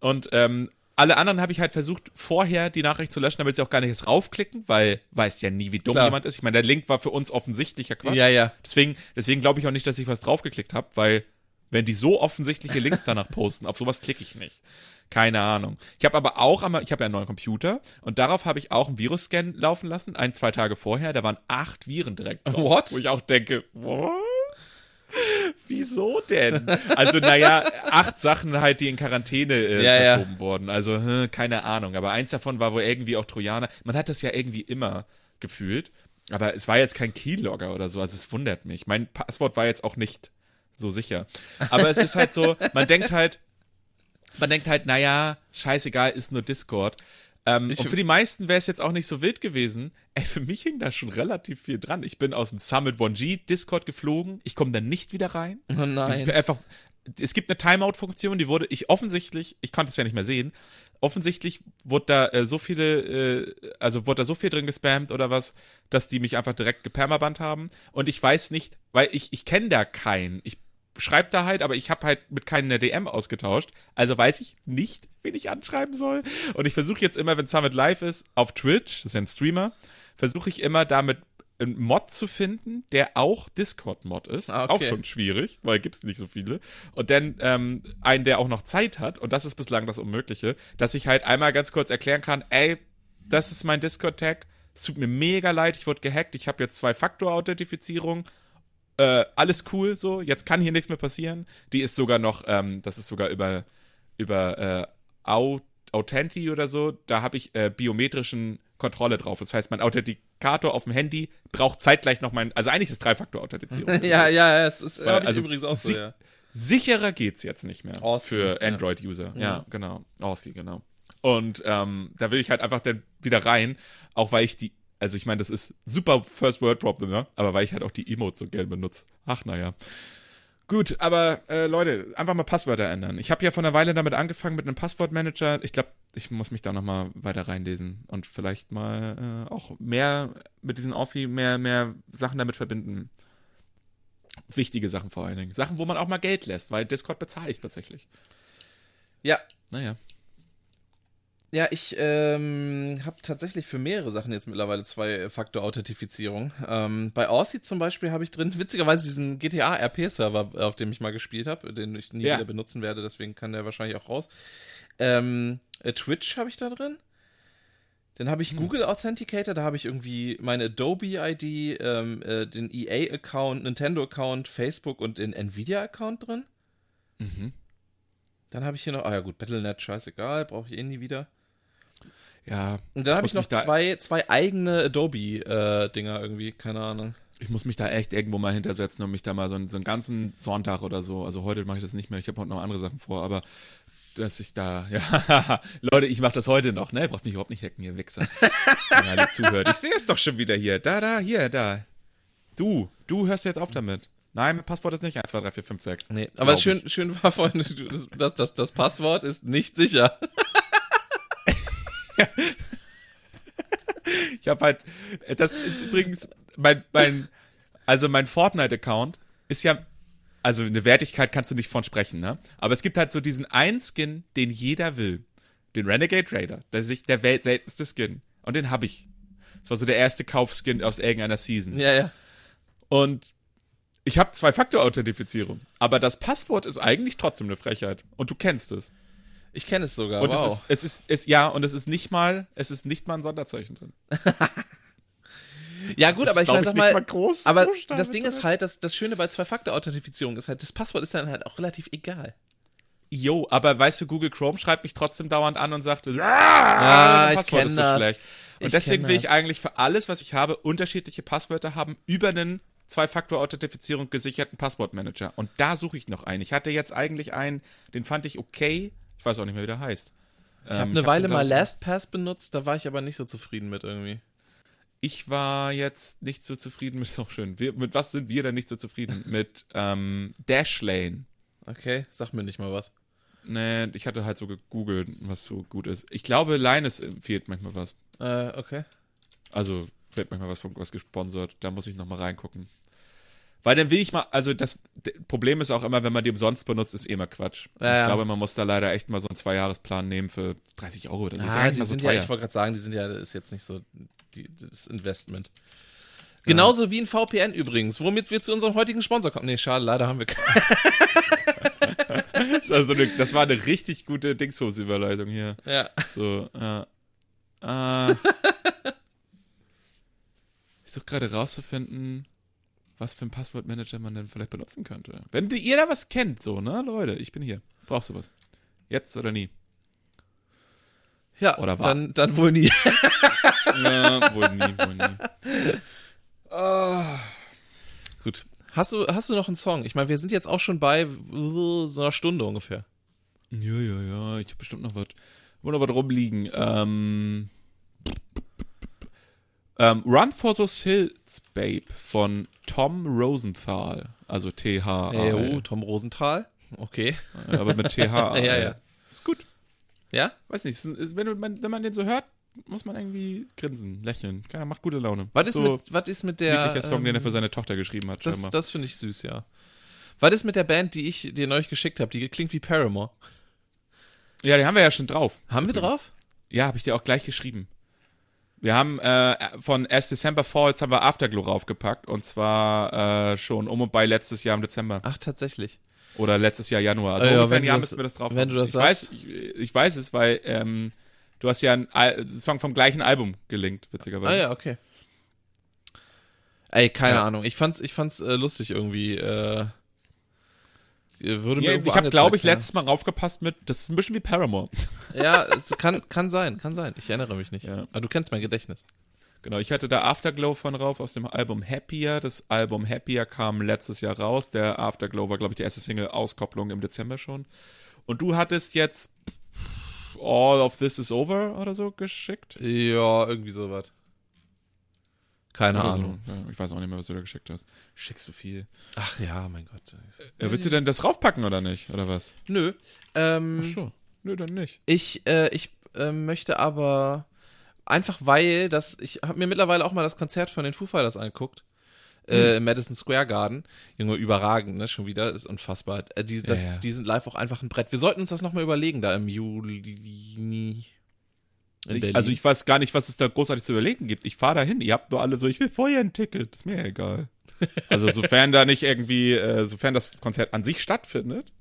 Und ähm, alle anderen habe ich halt versucht, vorher die Nachricht zu löschen, damit sie auch gar nicht erst raufklicken, weil weiß ja nie, wie dumm Klar. jemand ist. Ich meine, der Link war für uns offensichtlicher Quatsch. Ja, ja. Deswegen, deswegen glaube ich auch nicht, dass ich was draufgeklickt habe, weil wenn die so offensichtliche Links danach posten, auf sowas klicke ich nicht. Keine Ahnung. Ich habe aber auch einmal, ich habe ja einen neuen Computer und darauf habe ich auch einen Virus-Scan laufen lassen, ein, zwei Tage vorher. Da waren acht Viren direkt drauf. What? Wo ich auch denke, what? Wieso denn? Also, naja, acht Sachen halt, die in Quarantäne äh, Ja, ja. verschoben wurden. Also, hm, keine Ahnung. Aber eins davon war wohl irgendwie auch Trojaner. Man hat das ja irgendwie immer gefühlt. Aber es war jetzt kein Keylogger oder so. Also, es wundert mich. Mein Passwort war jetzt auch nicht so sicher. Aber es ist halt so, man denkt halt, man denkt halt, naja, scheißegal, ist nur Discord. Ähm, Ich- und für die meisten wäre es jetzt auch nicht so wild gewesen. Ey, für mich hing da schon relativ viel dran. Ich bin aus dem Summit 1G Discord geflogen. Ich komme da nicht wieder rein. Oh nein. einfach, es gibt eine Timeout-Funktion, die wurde ich offensichtlich, ich konnte es ja nicht mehr sehen, offensichtlich wurde da äh, so viele, äh, also wurde da so viel drin gespammt oder was, dass die mich einfach direkt gepermabannt haben. Und ich weiß nicht, weil ich, ich kenne da keinen. Ich schreibe da halt, aber ich habe halt mit keinen eine DM ausgetauscht. Also weiß ich nicht, wen ich anschreiben soll. Und ich versuche jetzt immer, wenn Summit live ist, auf Twitch, das ist ja ein Streamer, versuche ich immer damit einen Mod zu finden, der auch Discord-Mod ist. Ah, okay. Auch schon schwierig, weil gibt's nicht so viele. Und dann ähm, einen, der auch noch Zeit hat, und das ist bislang das Unmögliche, dass ich halt einmal ganz kurz erklären kann, ey, das ist mein Discord-Tag, es tut mir mega leid, ich wurde gehackt, ich habe jetzt Zwei-Faktor-Authentifizierung, äh, alles cool so, jetzt kann hier nichts mehr passieren. Die ist sogar noch, ähm, das ist sogar über, über äh, Au- Authenti oder so, da habe ich äh, biometrischen Kontrolle drauf. Das heißt, mein Authentikator auf dem Handy braucht zeitgleich noch mein, also eigentlich ist Drei-Faktor-Authentifizierung. Ja, ja, ja, es ist, Weil, also, übrigens auch so, ja. Sicherer geht's jetzt nicht mehr Authy, für ja. Android-User. Ja. genau. Authy, genau. Und ähm, da will ich halt einfach dann wieder rein, auch weil ich die, also ich meine, das ist super First World Problem, ne? aber weil ich halt auch die Emotes so gerne benutze. Ach, naja. Gut, aber äh, Leute, einfach mal Passwörter ändern. Ich habe ja vor einer Weile damit angefangen mit einem Passwortmanager. Ich glaube, ich muss mich da noch mal weiter reinlesen und vielleicht mal äh, auch mehr mit diesen Authy, mehr, mehr Sachen damit verbinden. wichtige Sachen vor allen Dingen. Sachen, wo man auch mal Geld lässt, weil Discord bezahle ich tatsächlich. Ja, Naja. Ja, ich ähm, habe tatsächlich für mehrere Sachen jetzt mittlerweile Zwei-Faktor-Authentifizierung. Ähm, bei Authy zum Beispiel habe ich drin, witzigerweise diesen GTA-RP-Server, auf dem ich mal gespielt habe, den ich nie Ja. wieder benutzen werde, deswegen kann der wahrscheinlich auch raus. Ähm, äh, Twitch habe ich da drin. Dann habe ich Hm. Google Authenticator, da habe ich irgendwie meine Adobe-ID, ähm, äh, den EA-Account, Nintendo-Account, Facebook und den Nvidia-Account drin. Mhm. Dann habe ich hier noch, ah ja gut, Battlenet, scheißegal, brauche ich eh nie wieder. Ja. Und dann habe ich noch zwei, zwei eigene Adobe-Dinger irgendwie, keine Ahnung. Ich muss mich da echt irgendwo mal hintersetzen und mich da mal so, einen- so einen ganzen Sonntag oder so, also heute mache ich das nicht mehr, ich habe heute noch andere Sachen vor, aber dass ich da, ja, Leute, ich mache das heute noch, ne? Braucht mich überhaupt nicht hacken, ihr Wichser. Wenn ihr alle zuhört. Ich sehe es doch schon wieder hier. Da, da, hier, da. Du, du hörst jetzt auf damit. Nein, mein Passwort ist nicht 1, 2, 3, 4, 5, 6. Nee, aber schön, schön war vorhin, das, das, das Passwort ist nicht sicher. Ich habe halt, das ist übrigens mein, mein also mein Fortnite-Account ist ja, also eine Wertigkeit kannst du nicht von sprechen, ne? Aber es gibt halt so diesen einen Skin, den jeder will. Den Renegade Raider. Das ist der weltseltenste Skin. Und den habe ich. Das war so der erste Kaufskin aus irgendeiner Season. Ja, ja. Und ich habe Zwei-Faktor-Authentifizierung. Aber das Passwort ist eigentlich trotzdem eine Frechheit. Und du kennst es. Ich kenne es sogar. Und wow. es ist, es ist, es, ja, und es ist nicht mal, es ist nicht mal ein Sonderzeichen drin. ja, gut, aber ich glaub sag nicht mal, groß aber Buchstaben das Ding drin. ist halt, dass das Schöne bei Zwei-Faktor-Authentifizierung ist halt, das Passwort ist dann halt auch relativ egal. Jo, aber weißt du, Google Chrome schreibt mich trotzdem dauernd an und sagt, ah, ich Passwort ist so das. schlecht. Und Ich deswegen will ich das. eigentlich für alles, was ich habe, unterschiedliche Passwörter haben über einen Zwei-Faktor-Authentifizierung gesicherten Passwortmanager. Und da suche ich noch einen. Ich hatte jetzt eigentlich einen, den fand ich okay. Ich weiß auch nicht mehr, wie der heißt. Ich habe Ähm, eine Weile den, mal ich, LastPass benutzt, da war ich aber nicht so zufrieden mit irgendwie. Ich war jetzt nicht so zufrieden mit, ist auch schön. Wir, mit was sind wir denn nicht so zufrieden? mit ähm, Dashlane. Okay, sag mir nicht mal was. Nee, ich hatte halt so gegoogelt, was so gut ist. Ich glaube, Linus empfiehlt manchmal was. Äh, okay. Also wird manchmal was von was gesponsert. Da muss ich nochmal reingucken. Weil dann will ich mal, also das Problem ist auch immer, wenn man die umsonst benutzt, ist eh immer Quatsch. Ja, ich ja. glaube, man muss da leider echt mal so einen Zweijahresplan nehmen für 30 Euro. Das ist ja Ah, die mal so sind ja, ich wollte gerade sagen, die sind ja, das ist jetzt nicht so die, das Investment. Genauso wie ein VPN übrigens, womit wir zu unserem heutigen Sponsor kommen. Nee, schade, leider haben wir keinen. das, war so eine, das war eine richtig gute Dingshose-Überleitung hier. Ja. So, ja. Äh, ich suche gerade rauszufinden, was für ein Passwortmanager man denn vielleicht benutzen könnte. Wenn ihr da was kennt, so, ne, Leute, ich bin hier. Brauchst du was? Jetzt oder nie? Ja, Oder war. dann, dann wohl nie. Ja, wohl nie, wohl nie. Gut. Hast du, hast du noch einen Song? Ich meine, wir sind jetzt auch schon bei so einer Stunde ungefähr. Ja, ja, ja, ich habe bestimmt noch was, wo noch was rumliegen. Ähm, ähm, Run for those Hills, Babe von Tom Rosenthal, also TH. Ey, oh, Tom Rosenthal. Okay. aber mit TH. Ja, ja. Ist gut. Ja? Weiß nicht, ist, wenn, man, wenn man den so hört, muss man irgendwie grinsen, lächeln. Keiner macht gute Laune. Was ist, so mit, was ist mit der. niedlicher Song, den er ähm, für seine Tochter geschrieben hat, Das, scheinbar. das finde ich süß, ja. Was ist mit der Band, die ich dir neulich geschickt habe? Die klingt wie Paramore. ja, die haben wir ja schon drauf. Haben wir Übrigens. drauf? Ja, habe ich dir auch gleich geschrieben. Wir haben äh, von As December Falls haben wir Afterglow raufgepackt und zwar äh, schon um und bei letztes Jahr im Dezember Ach, tatsächlich. oder letztes Jahr Januar. Also ja, ungefähr wenn ein Jahr müssen wir das drauf wenn haben. du das ich sagst. weiß, ich, ich weiß es, weil ähm, du hast ja einen Al Song vom gleichen Album gelinkt, witzigerweise. Ah ja, okay. Ey, keine Ja. Ahnung. Ich fand's, ich fand's äh, lustig irgendwie. Äh, würde mir Ja, ich habe, glaube ich, angezeigt, letztes Mal raufgepasst mit, das ist ein bisschen wie Paramore. Ja, es kann, kann sein, kann sein. Ich erinnere mich nicht. Ja. Aber du kennst mein Gedächtnis. Genau, ich hatte da Afterglow von rauf aus dem Album Happier. Das Album Happier kam letztes Jahr raus. Der Afterglow war, glaube ich, die erste Single-Auskopplung im Dezember schon. Und du hattest jetzt All of This is Over oder so geschickt? Ja, irgendwie sowas. Keine Oder Ahnung. So. Ja, ich weiß auch nicht mehr, was du da geschickt hast. Schickst du viel. Ach ja, mein Gott. Ja, willst du denn das raufpacken oder nicht? Oder was? Nö. Ähm, Ach so. Nö, dann nicht. Ich, äh, ich äh, möchte aber einfach weil, das, ich habe mir mittlerweile auch mal das Konzert von den Foo Fighters angeguckt. äh, im Madison Square Garden. Junge, überragend, ne? Schon wieder, ist unfassbar. Äh, die, das, Ja, ja. die sind live auch einfach ein Brett. Wir sollten uns das nochmal überlegen, da im Juli. Berlin. Also ich weiß gar nicht, was es da großartig zu überlegen gibt. Ich fahre da hin. Ihr habt nur alle so, ich will vorher ein Ticket. Ist mir egal. Also sofern da nicht irgendwie, äh, sofern das Konzert an sich stattfindet,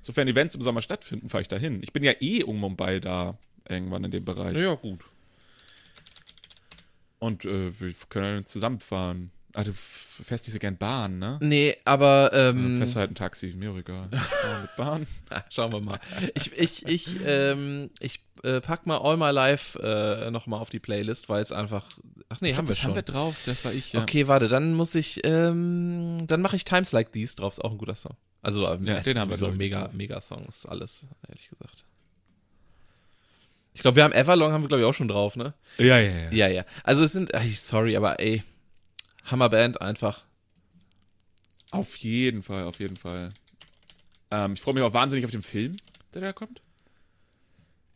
sofern Events im Sommer stattfinden, fahre ich da hin. Ich bin ja eh um Mumbai da irgendwann in dem Bereich. ja, gut. Und äh, wir können zusammenfahren. Ah, du fährst nicht so gern Bahn, ne? Nee, aber ähm, fährst du halt ein Taxi, mir egal. Mit Bahn. schauen wir mal. Ich, ich, ich, ähm, ich äh, pack mal All My Life äh, nochmal auf die Playlist, weil es einfach. Ach nee, haben wir das schon. haben wir drauf, das war ich, ja. Okay, warte, dann muss ich, ähm, dann mache ich Times Like These drauf, ist auch ein guter Song. Also, ähm, Ja, den haben wir, glaub ich, mega, drauf. mega Song, ist alles, ehrlich gesagt. Ich glaube, wir haben Everlong, haben wir, glaube ich, auch schon drauf, ne? Ja, ja, ja. Ja, ja. Also, es sind, ey, sorry, aber ey, Hammerband einfach. Auf jeden Fall, auf jeden Fall. Ähm, ich freue mich auch wahnsinnig auf den Film, der da kommt.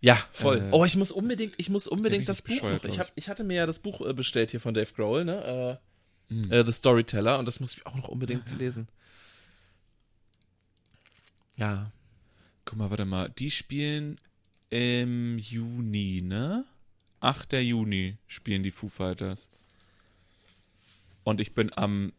Ja, voll. Äh, oh, ich muss unbedingt, ich muss unbedingt das Buch noch. Ich, hab, ich hatte mir ja das Buch äh, bestellt hier von Dave Grohl, ne? Äh, Hm. äh, The Storyteller, und das muss ich auch noch unbedingt lesen. Ja. Guck mal, warte mal. Die spielen im Juni, ne? 8. Juni spielen die Foo Fighters. Und ich bin am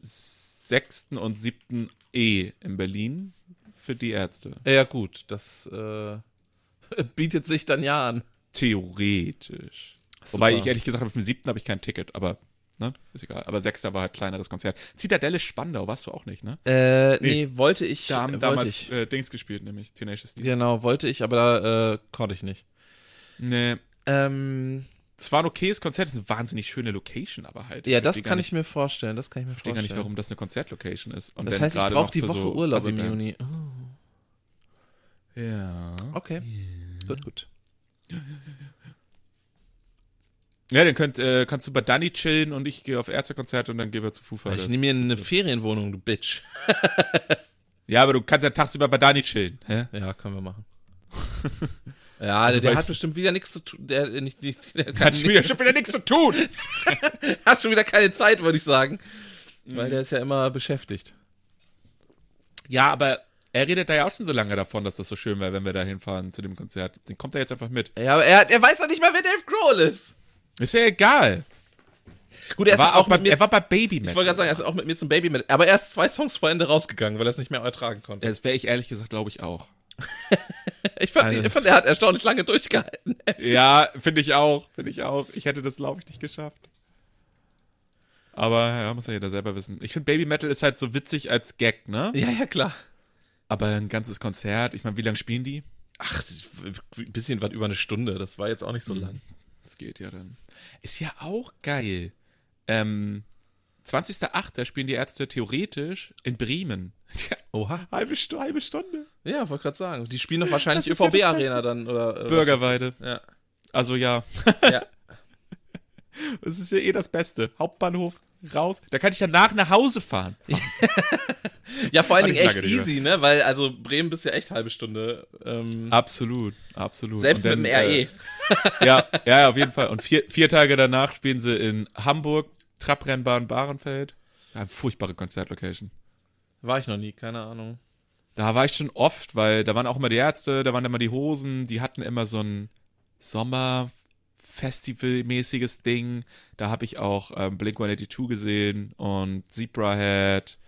6. und 7. E in Berlin für die Ärzte. Ja, gut, das äh, bietet sich dann ja an. Theoretisch. Super. Wobei ich ehrlich gesagt für den 7. habe ich kein Ticket, aber ne, ist egal. Aber 6. war halt kleineres Konzert. Zitadelle Spandau, warst du auch nicht, ne? Äh, nee, wollte ich. Da haben wollte damals ich. äh, Dings gespielt, nämlich Tenacious D. Genau, wollte ich, aber da äh, konnte ich nicht. Nee. Ähm, Es war ein okayes Konzert, es ist eine wahnsinnig schöne Location, aber halt. ja, das kann gar ich mir vorstellen. Das kann ich mir Ich verstehe gar vorstellen. nicht, warum das eine Konzertlocation ist. Und das heißt, ich brauche die Woche so Urlaub im. Juni. Oh, Ja. okay. Gut, gut. Ja, dann könnt, äh, kannst du bei Danny chillen und ich gehe auf Ärztekonzert und dann gehen wir zu Foo Fighters. Ich nehme mir eine Ferienwohnung, du Bitch. Ja, aber du kannst ja tagsüber bei Danny chillen. Hä? Ja, können wir machen. Ja, Also, der, der hat ich- bestimmt wieder nichts zu tun. Der, der nicht, nicht, der Hat schon wieder, schon wieder nichts zu tun. hat schon wieder keine Zeit, würde ich sagen. Mhm. Weil der ist ja immer beschäftigt. Ja, aber er redet da ja auch schon so lange davon, dass das so schön wäre, wenn wir da hinfahren zu dem Konzert. Den kommt er jetzt einfach mit. Ja, aber er, er weiß doch nicht mal, wer Dave Grohl ist. Ist ja egal. Gut, er Er ist war, auch bei, mit mir er war bei Baby Ich Metal. wollte gerade sagen, er ist auch mit mir zum Baby mit. Aber er ist zwei Songs vor Ende rausgegangen, weil er es nicht mehr ertragen konnte. Das wäre ich ehrlich gesagt, glaube ich, auch. Ich fand, Also- ich fand, er hat erstaunlich lange durchgehalten. Ja, finde ich auch. Finde ich auch. Ich hätte das, glaube ich, nicht geschafft. Aber ja, muss ja jeder selber wissen. Ich finde, Baby Metal ist halt so witzig als Gag, ne? Ja, ja, klar. Aber ein ganzes Konzert, ich meine, wie lange spielen die? Ach, ein bisschen was über eine Stunde. Das war jetzt auch nicht so lang. Das geht ja dann. Ist ja auch geil. Ähm, 20.08. spielen die Ärzte theoretisch in Bremen. Tja, Oha. halbe, Stu halbe Stunde. Ja, wollte gerade sagen. Die spielen doch wahrscheinlich ja ÖVB-Arena dann. Oder, äh, Bürgerweide. ist- Also ja, Ja. ja. das ist ja eh das Beste. Hauptbahnhof, raus. Da kann ich danach nach Hause fahren. ja, vor allen Dingen ich echt easy, ne? Weil, also Bremen bist ja echt halbe Stunde. Ähm, Absolut, absolut. selbst Und mit dann, dem. RE. Äh, ja, ja, ja, auf jeden Fall. Und vier, vier Tage danach spielen sie in Hamburg, Trabrennbahn Bahrenfeld. Ja, furchtbare Konzertlocation. War ich noch nie, keine Ahnung. Da war ich schon oft, weil da waren auch immer die Ärzte, da waren immer die Hosen, die hatten immer so ein Sommerfestival-mäßiges Ding. Da habe ich auch ähm, Blink 182 gesehen und Zebrahead.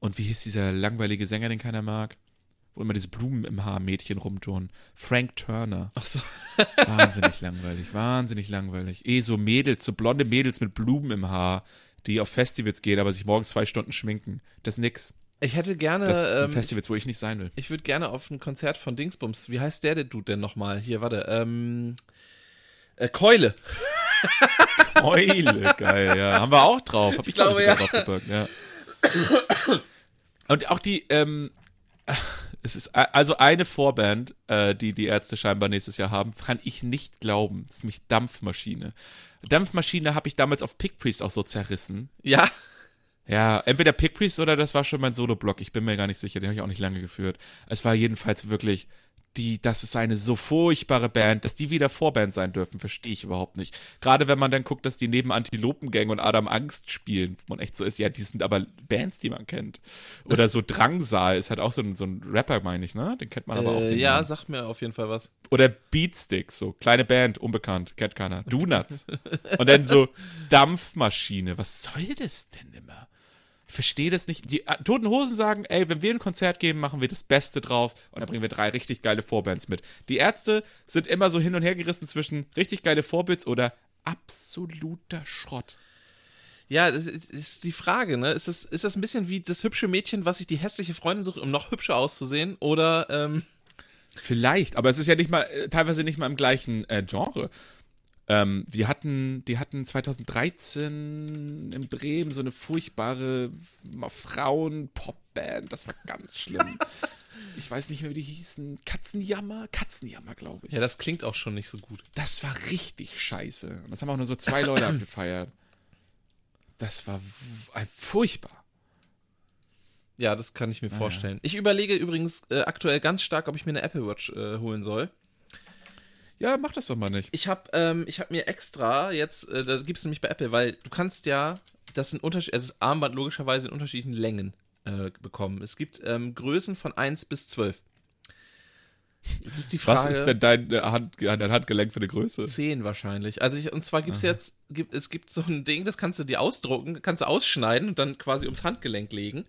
Und wie hieß dieser langweilige Sänger, den keiner mag? Wo immer diese Blumen im Haar Mädchen rumtun. Frank Turner. Ach so. Wahnsinnig langweilig, wahnsinnig langweilig. Eh so Mädels, so blonde Mädels mit Blumen im Haar, die auf Festivals gehen, aber sich morgens zwei Stunden schminken. Das ist nix. Ich hätte gerne. Das sind ähm, Festivals, wo ich nicht sein will. Ich würde gerne auf ein Konzert von Dingsbums. Wie heißt der, der Dude denn nochmal? Hier, warte. Ähm, äh, Keule. Eule, geil, ja. Haben wir auch drauf. Hab ich, glaube ich, glaube, sogar draufgepackt, ja. Und auch die, ähm, es ist also eine Vorband, äh, die die Ärzte scheinbar nächstes Jahr haben, kann ich nicht glauben. Das ist nämlich Dampfmaschine. Dampfmaschine habe ich damals auf Pick Priest auch so zerrissen. Ja. Ja, entweder Pick Priest oder das war schon mein Solo-Block. Ich bin mir gar nicht sicher, den habe ich auch nicht lange geführt. Es war jedenfalls wirklich die, das ist eine so furchtbare Band, dass die wieder Vorband sein dürfen, verstehe ich überhaupt nicht. Gerade wenn man dann guckt, dass die neben Antilopengang und Adam Angst spielen, wo man echt so ist, ja, die sind aber Bands, die man kennt. Oder so Drangsal ist halt auch so ein, so ein Rapper, meine ich, ne? Den kennt man aber auch. Äh, nicht ja, mehr. sag mir auf jeden Fall was. Oder Beatsticks, so kleine Band, unbekannt, kennt keiner. Donuts. und dann so Dampfmaschine. Was soll das denn immer? Ich verstehe das nicht. Die äh, Toten Hosen sagen, ey, wenn wir ein Konzert geben, machen wir das Beste draus und dann bringen wir drei richtig geile Vorbands mit. Die Ärzte sind immer so hin und her gerissen zwischen richtig geile Vorbilds oder absoluter Schrott. Ja, das ist die Frage, ne? Ist das, ist das ein bisschen wie das hübsche Mädchen, was sich die hässliche Freundin sucht, um noch hübscher auszusehen? Oder, ähm, Vielleicht, aber es ist ja nicht mal, äh, teilweise nicht mal im gleichen äh, Genre. Ähm, wir hatten, die hatten 2013 in Bremen so eine furchtbare Frauen-Popband, das war ganz schlimm. ich weiß nicht mehr, wie die hießen. Katzenjammer? Katzenjammer, glaube ich. ja, das klingt auch schon nicht so gut. Das war richtig scheiße. Und das haben auch nur so zwei Leute abgefeiert. Das war furchtbar. Ja, das kann ich mir vorstellen. Ich überlege übrigens äh, aktuell ganz stark, ob ich mir eine Apple Watch äh, holen soll. Ja, mach das doch mal nicht. Ich habe ähm, ich hab mir extra jetzt, äh, da gibt es nämlich bei Apple, weil du kannst ja, das sind Unterschied, also das Armband logischerweise in unterschiedlichen Längen äh, bekommen. Es gibt ähm, Größen von 1 bis 12. Jetzt ist die Frage. Was ist denn dein, äh, Hand, dein Handgelenk für eine Größe? 10 wahrscheinlich. Also ich, und zwar gibt es jetzt, gibt, es gibt so ein Ding, das kannst du dir ausdrucken, kannst du ausschneiden und dann quasi ums Handgelenk legen.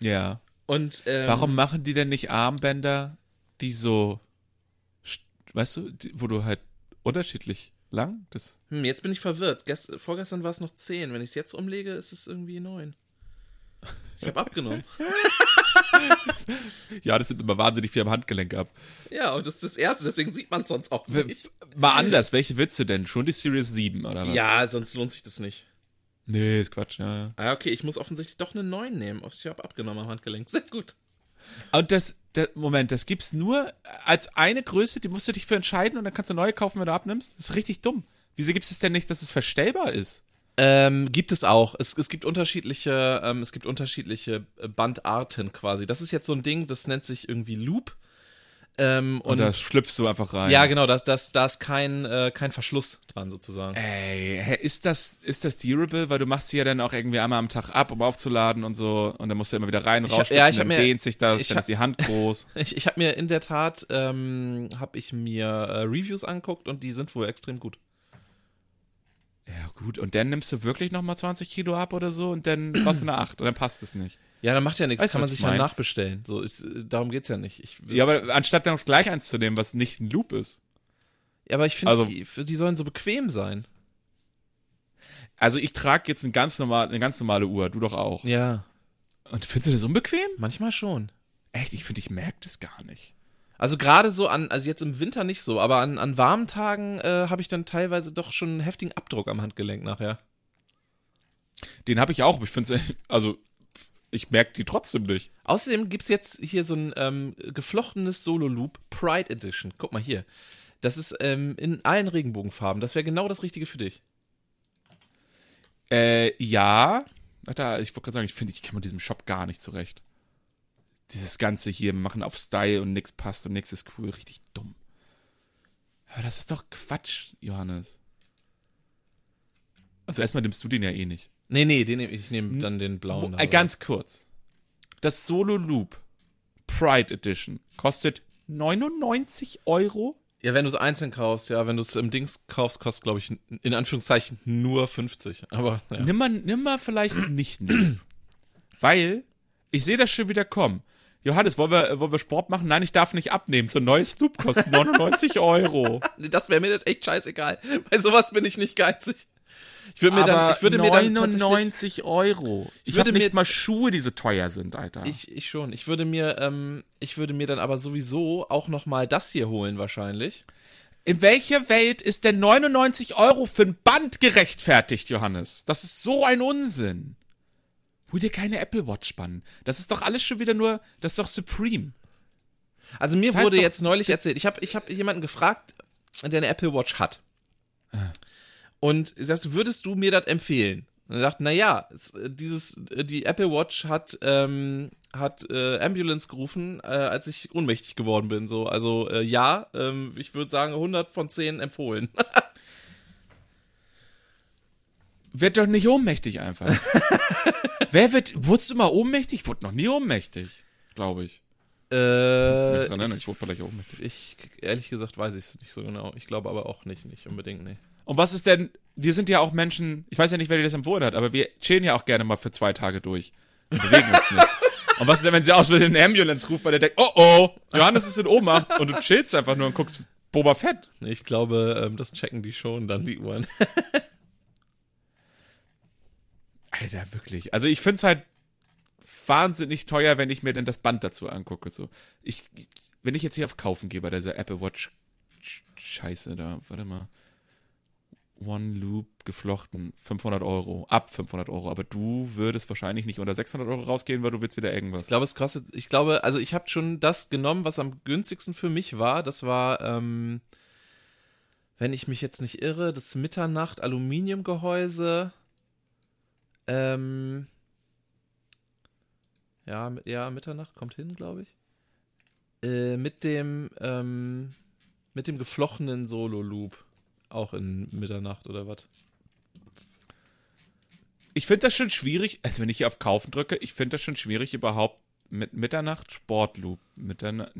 Ja. Und ähm, Warum machen die denn nicht Armbänder, die so, weißt du, wo du halt unterschiedlich lang das. Hm, jetzt bin ich verwirrt. Gest, vorgestern war es noch 10. Wenn ich es jetzt umlege, ist es irgendwie 9. Ich habe abgenommen. Ja, das nimmt immer wahnsinnig viel am Handgelenk ab. ja, und das ist das Erste, deswegen sieht man es sonst auch nicht. Mal anders, welche willst du denn? Schon die Series 7 oder was? Ja, sonst lohnt sich das nicht. Nee, ist Quatsch, ja. Ah, okay, ich muss offensichtlich doch eine 9 nehmen. Ich habe abgenommen am Handgelenk. Sehr gut. Und das, der, Moment, das gibt's nur als eine Größe, die musst du dich für entscheiden und dann kannst du neue kaufen, wenn du abnimmst? Das ist richtig dumm. Wieso gibt es denn nicht, dass es verstellbar ist? Ähm, gibt es auch. Es, es gibt unterschiedliche, ähm, es gibt unterschiedliche äh, Bandarten quasi. Das ist jetzt so ein Ding, das nennt sich irgendwie Loop. Ähm, Und, und da schlüpfst du einfach rein. ja, genau, da das, das, da ist kein, äh, kein Verschluss dran sozusagen. Ey, ist das, ist das durable? Weil du machst sie ja dann auch irgendwie einmal am Tag ab, um aufzuladen und so. Und dann musst du immer wieder rein, raus, ja, ich dann mir- dehnt sich das, dann hab- ist die Hand groß. Ich, ich habe mir in der Tat, ähm, habe ich mir äh, Reviews angeguckt und die sind wohl extrem gut. Ja, gut. Und dann nimmst du wirklich nochmal 20 Kilo ab oder so und dann brauchst du eine 8 und dann passt es nicht. Ja, dann macht ja nichts, Weißt kann man sich ich ja nachbestellen. So ist, äh, darum geht's ja nicht. Ich, Ja, aber anstatt dann auch gleich eins zu nehmen, was nicht ein Loop ist. ja, aber ich finde, also- die, die sollen so bequem sein. Also ich trage jetzt eine ganz, normal, eine ganz normale Uhr, du doch auch. Ja, Und findest du das unbequem? manchmal schon. Echt, ich finde, ich merke das gar nicht. Also gerade so an, also jetzt im Winter nicht so, aber an, an warmen Tagen äh, habe ich dann teilweise doch schon einen heftigen Abdruck am Handgelenk nachher. Den habe ich auch, aber ich finde es, also ich merke die trotzdem nicht. Außerdem gibt's jetzt hier so ein ähm, geflochtenes Solo-Loop Pride Edition. Guck mal hier. Das ist ähm, in allen Regenbogenfarben. Das wäre genau das Richtige für dich. Äh, ja. Alter, ich wollte gerade sagen, ich finde, ich komme mit diesem Shop gar nicht zurecht. Dieses Ganze hier, wir machen auf Style und nix passt und nix ist cool, richtig dumm. Aber das ist doch Quatsch, Johannes. Also erstmal nimmst du den ja eh nicht. Nee, nee, den ich nehme dann den blauen. Äh, ganz kurz. Das Solo Loop Pride Edition kostet 99 Euro. Ja, wenn du es einzeln kaufst, ja, wenn du es im Dings kaufst, kostet, glaube ich, in Anführungszeichen nur 50. Aber ja. Nimm, mal, nimm mal vielleicht nicht. Weil ich sehe das schon wieder kommen. Johannes, wollen wir, wollen wir Sport machen? Nein, ich darf nicht abnehmen. So ein neues Loop kostet 99 Euro. Das wäre mir echt scheißegal. Bei sowas bin ich nicht geizig. Ich würde mir dann, ich würde mir dann 99 Euro. Ich, Ich würde würde nicht mir- mal Schuhe, die so teuer sind, Alter. ich, ich schon. Ich würde mir, ähm, ich würde mir dann aber sowieso auch noch mal das hier holen wahrscheinlich. In welcher Welt ist denn 99 Euro für ein Band gerechtfertigt, Johannes? Das ist so ein Unsinn. Hol dir keine Apple Watch Band. Das ist doch alles schon wieder nur, das ist doch Supreme. Also mir Zahlst wurde doch- jetzt neulich erzählt, ich habe ich hab jemanden gefragt, der eine Apple Watch hat. Und ich sagte, würdest du mir das empfehlen? Und er sagt, naja, dieses, äh, die Apple Watch hat, ähm, hat äh, Ambulance gerufen, äh, als ich ohnmächtig geworden bin. So, also äh, ja, ähm, ich würde sagen 100 von 10 empfohlen. Wird doch nicht ohnmächtig einfach. Wer wird, wurdest du mal ohnmächtig? Ich wurde noch nie ohnmächtig, glaube ich. Äh, Mich dran erinnern, ich wurde vielleicht ohnmächtig. ich, ehrlich gesagt, weiß ich es nicht so genau. Ich glaube aber auch nicht, nicht unbedingt, nee. Und was ist denn, wir sind ja auch Menschen, ich weiß ja nicht, wer dir das empfohlen hat, aber wir chillen ja auch gerne mal für zwei Tage durch und bewegen uns nicht. Und was ist denn, wenn sie aus mit den Ambulance ruft, weil der denkt, oh oh, Johannes ist in Ohnmacht und du chillst einfach nur und guckst Boba Fett. Ich glaube, ähm, das checken die schon dann, die Uhren. Alter, wirklich. Also ich finde es halt wahnsinnig teuer, wenn ich mir denn das Band dazu angucke. So. Ich, wenn ich jetzt hier auf Kaufen gehe bei dieser Apple Watch Sch- Scheiße da, warte mal. One Loop geflochten, 500 Euro, ab 500 Euro. Aber du würdest wahrscheinlich nicht unter 600 Euro rausgehen, weil du willst wieder irgendwas. Ich glaube, es kostet, ich glaube, also ich habe schon das genommen, was am günstigsten für mich war. Das war, ähm, wenn ich mich jetzt nicht irre, das Mitternacht Aluminiumgehäuse. Ähm, ja, ja, Mitternacht kommt hin, glaube ich. Äh, mit dem, ähm, mit dem geflochtenen Solo-Loop. Auch in Mitternacht oder was? Ich finde das schon schwierig, also wenn ich hier auf Kaufen drücke, ich finde das schon schwierig überhaupt mit Mitternacht Sportloop. Mitternacht.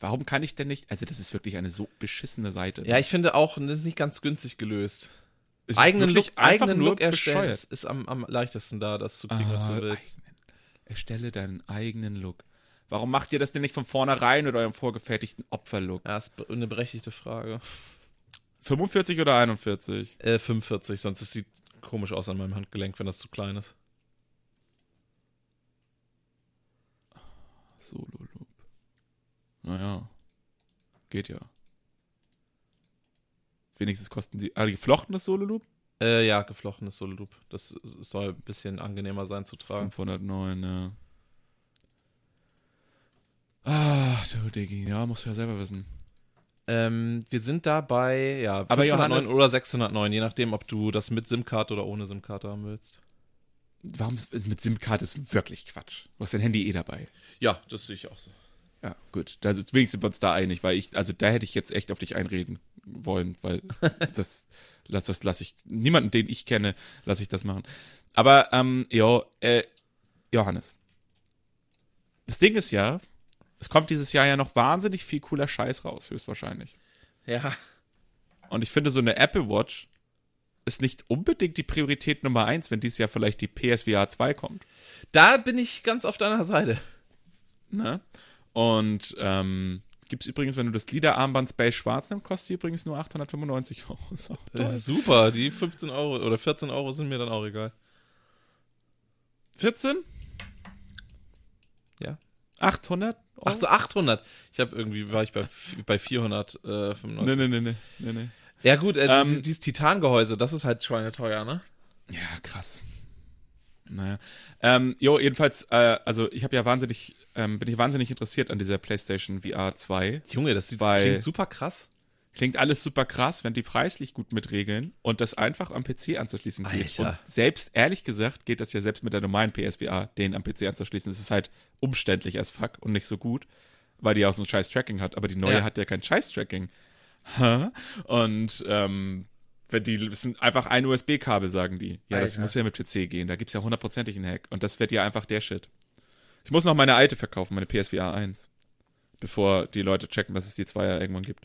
Warum kann ich denn nicht? Also, das ist wirklich eine so beschissene Seite. Ja, ich finde auch, das ist nicht ganz günstig gelöst. Es eigenen Look, eigenen Look erstellen bescheuert. ist, ist am, am leichtesten da, das zu kriegen, was Ah, du willst. eigenen. Erstelle deinen eigenen Look. Warum macht ihr das denn nicht von vornherein mit eurem vorgefertigten Opferlook? Ja, ist eine berechtigte Frage. 45 oder 41? Äh, 45, sonst es sieht komisch aus an meinem Handgelenk, wenn das zu klein ist. Solo-Loop. Naja. Geht ja. Wenigstens kosten die. Ah, geflochtenes Solo-Loop? Äh, ja, geflochtenes Solo-Loop. Das soll ein bisschen angenehmer sein zu tragen. 509, ja. Ah, du Diggi, ja, musst du ja selber wissen. Ähm, wir sind da bei, ja, Aber 509 Johannes- oder 609, je nachdem, ob du das mit SIM-Karte oder ohne SIM-Karte haben willst. Warum ist mit SIM-Karte ist wirklich Quatsch. Du hast dein Handy eh dabei. Ja, das sehe ich auch so. Ja, gut. Da, deswegen sind wir uns da einig, weil ich, also da hätte ich jetzt echt auf dich einreden wollen, weil das, das, das lasse ich, niemanden, den ich kenne, lasse ich das machen. Aber, ähm, ja, äh, Johannes. Das Ding ist ja, es kommt dieses Jahr ja noch wahnsinnig viel cooler Scheiß raus, höchstwahrscheinlich. Ja, Und ich finde, so eine Apple Watch ist nicht unbedingt die Priorität Nummer eins, wenn dieses Jahr vielleicht die PSVR 2 kommt. da bin ich ganz auf deiner Seite. Ne? Und ähm, gibt's übrigens, wenn du das Gliederarmband Space Schwarz nimmst, kostet die übrigens nur 895 Euro. Ist Das ist super, die 15 Euro oder 14 Euro sind mir dann auch egal. 14? Ja. 800? Euro? Ach so, 800. Ich habe irgendwie, war ich bei, bei 495. Nee, nee, nee, nee, nee. Ja gut, äh, Ähm, dieses, dieses Titangehäuse, das ist halt schweineteuer, ne? Ja, krass. Naja. Ähm, jo, jedenfalls, äh, also ich habe ja wahnsinnig, ähm, bin ich wahnsinnig interessiert an dieser PlayStation VR 2. Junge, das sieht, klingt super krass. Klingt alles super krass, wenn die preislich gut mitregeln und das einfach am PC anzuschließen geht. Alter. Und selbst, ehrlich gesagt, geht das ja selbst mit der normalen PSVR, den am PC anzuschließen. Es ist halt umständlich as fuck und nicht so gut, weil die auch so ein scheiß Tracking hat. Aber die neue Ja. hat ja kein scheiß Tracking. Und, ähm, die das sind einfach ein USB-Kabel, sagen die. Ja, das Alter. muss ja mit PC gehen. Da gibt's ja hundertprozentig einen Hack. Und das wird ja einfach der Shit. Ich muss noch meine alte verkaufen, meine PSVR 1. Bevor die Leute checken, dass es die 2 ja irgendwann gibt.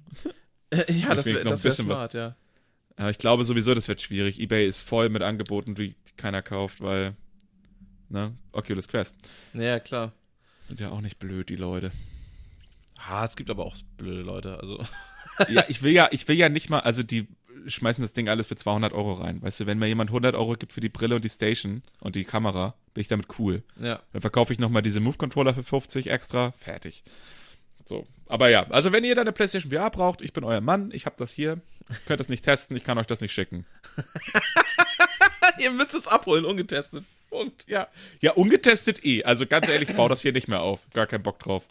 ja, das wäre noch ein das wär bisschen was. smart, ja. Ja, ich glaube sowieso, das wird schwierig. eBay ist voll mit Angeboten, die keiner kauft, weil, ne, Oculus Quest. Ja, klar. Sind ja auch nicht blöd, die Leute. Ah, es gibt aber auch blöde Leute, also. ja, ich will ja, ich will ja nicht mal, also die schmeißen das Ding alles für 200 Euro rein. Weißt du, wenn mir jemand 100 Euro gibt für die Brille und die Station und die Kamera, bin ich damit cool. Ja. Dann verkaufe ich nochmal diese Move-Controller für 50 extra, fertig. So, aber ja, also wenn ihr da eine PlayStation VR braucht, ich bin euer Mann, ich habe das hier, könnt das nicht testen, ich kann euch das nicht schicken. Ihr müsst es abholen, ungetestet. Punkt. Ja, ja, ungetestet eh. Also ganz ehrlich, ich baue das hier nicht mehr auf. Gar keinen Bock drauf.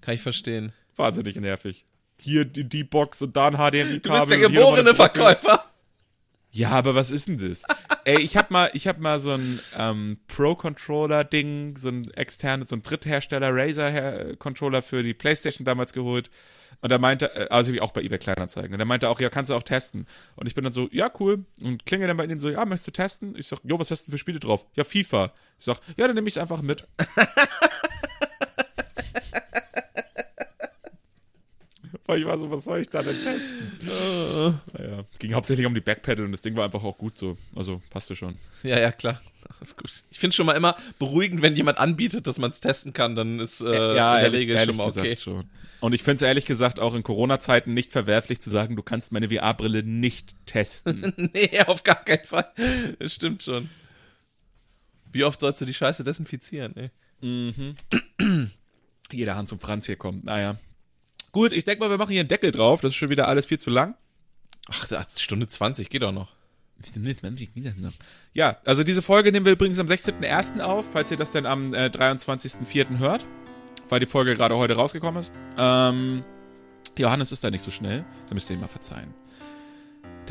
Kann ich verstehen. Wahnsinnig nervig. Hier die, die Box und da ein HDMI-Kabel. Du bist der geborene. Verkäufer. Ja, aber was ist denn das? Ey, ich hab mal, ich hab mal so ein ähm, Pro-Controller-Ding, so ein externes, so ein Dritthersteller Razer-Controller für die Playstation damals geholt. Und er meinte, äh, also ich auch bei eBay Kleinanzeigen. Und er meinte auch, ja, kannst du auch testen. Und ich bin dann so, ja, cool. Und klinge dann bei ihnen so, ja, möchtest du testen? Ich sag, jo, was hast du denn für Spiele drauf? Ja, FIFA. Ich sag, ja, dann nehme ich es einfach mit. Weil ich war so, was soll ich da denn testen? naja, es ging hauptsächlich um die Backpedal und das Ding war einfach auch gut so. Also passte schon. Ja, ja, klar. Ist gut. Ich finde schon mal immer beruhigend, wenn jemand anbietet, dass man es testen kann, dann ist äh, ja, in der ehrlich, Regel schon mal okay. gesagt schon. Und ich finde es ehrlich gesagt auch in Corona-Zeiten nicht verwerflich zu sagen, du kannst meine VR-Brille nicht testen. nee, auf gar keinen Fall. Das stimmt schon. Wie oft sollst du die Scheiße desinfizieren, ey? mhm. Jeder Hans und Franz hier kommt. Naja. Gut, ich denke mal, wir machen hier einen Deckel drauf. Das ist schon wieder alles viel zu lang. Ach, Stunde 20, geht auch noch. Ja, also diese Folge nehmen wir übrigens am 16.01. auf, falls ihr das dann am äh, 23.04. hört, weil die Folge gerade heute rausgekommen ist. Ähm, Johannes ist da nicht so schnell, da müsst ihr ihm mal verzeihen.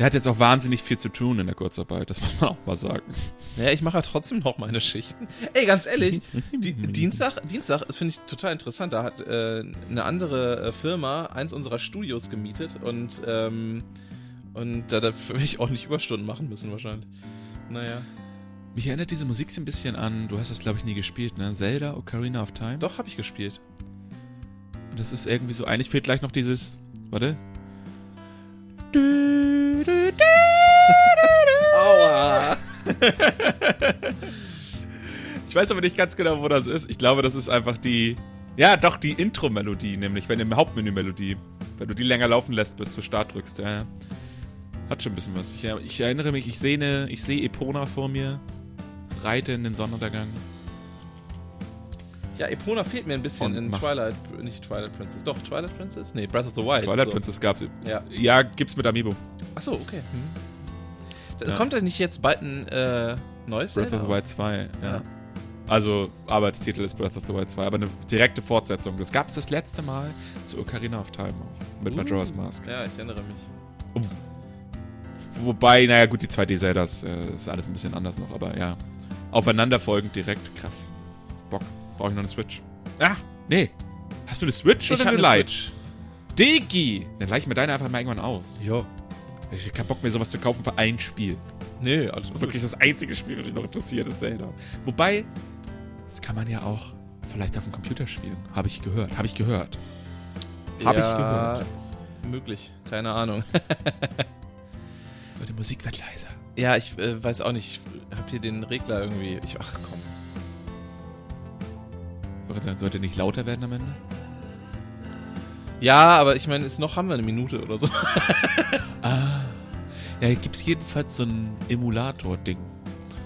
Der hat jetzt auch wahnsinnig viel zu tun in der Kurzarbeit, das muss man auch mal sagen. Ja, ich mache ja trotzdem noch meine Schichten. Ey, ganz ehrlich, die, Dienstag, Dienstag, das finde ich total interessant. Da hat äh, eine andere äh, Firma eins unserer Studios gemietet und, ähm, und da werde ich ordentlich Überstunden machen müssen wahrscheinlich. Naja. Mich erinnert diese Musik so ein bisschen an, du hast das glaube ich nie gespielt, ne? Zelda Ocarina of Time. Doch, habe ich gespielt. Und das ist irgendwie so, eigentlich fehlt gleich noch dieses, warte. Aua. Ich weiß aber nicht ganz genau, wo das ist. Ich glaube, das ist einfach die. Ja, doch, die Intro-Melodie, nämlich, wenn im Hauptmenü-Melodie. Wenn du die länger laufen lässt, bis du Start drückst. Ja. Hat schon ein bisschen was. Ich, ich erinnere mich, ich sehe ich sehe Epona vor mir. Reite in den Sonnenuntergang. Ja, Epona fehlt mir ein bisschen in. Twilight, nicht Twilight Princess. Doch, Twilight Princess? Nee, Breath of the Wild. Twilight so. Princess gab's. Ja. Ja, gibt's mit Amiibo. Achso, okay. Hm. Da Ja. Kommt da nicht jetzt bald ein äh, neues Breath Zelda? of the Wild 2, ja. Ja. Also, Arbeitstitel ist Breath of the Wild 2, aber eine direkte Fortsetzung. Das gab's das letzte Mal zu Ocarina of Time auch. Mit Uh. Majora's Mask. Ja, ich erinnere mich. Wobei, naja, gut, die 2D-Zeldas äh, ist alles ein bisschen anders noch, aber ja. Aufeinanderfolgend direkt, krass. Bock. Brauche ich noch eine Switch. Ach, nee. Hast du eine Switch oder eine eine Lite? Digi! Dann leih ich mir deine einfach mal irgendwann aus. Jo. Ich hab keinen Bock mehr, sowas zu kaufen für ein Spiel. Nee, alles gut. Wirklich das einzige Spiel, das mich noch interessiert, ist Zelda. Wobei, das kann man ja auch vielleicht auf dem Computer spielen. Habe ich gehört. Habe ich gehört. Habe ich gehört. Möglich, keine Ahnung. So, die Musik wird leiser. ja, ich äh, weiß auch nicht. Ich hab hier den Regler irgendwie. Ich, ach komm. Sollte nicht lauter werden am Ende? Ja, aber ich meine, noch haben wir eine Minute oder so. Ah. Ja, hier gibt es jedenfalls so ein Emulator-Ding.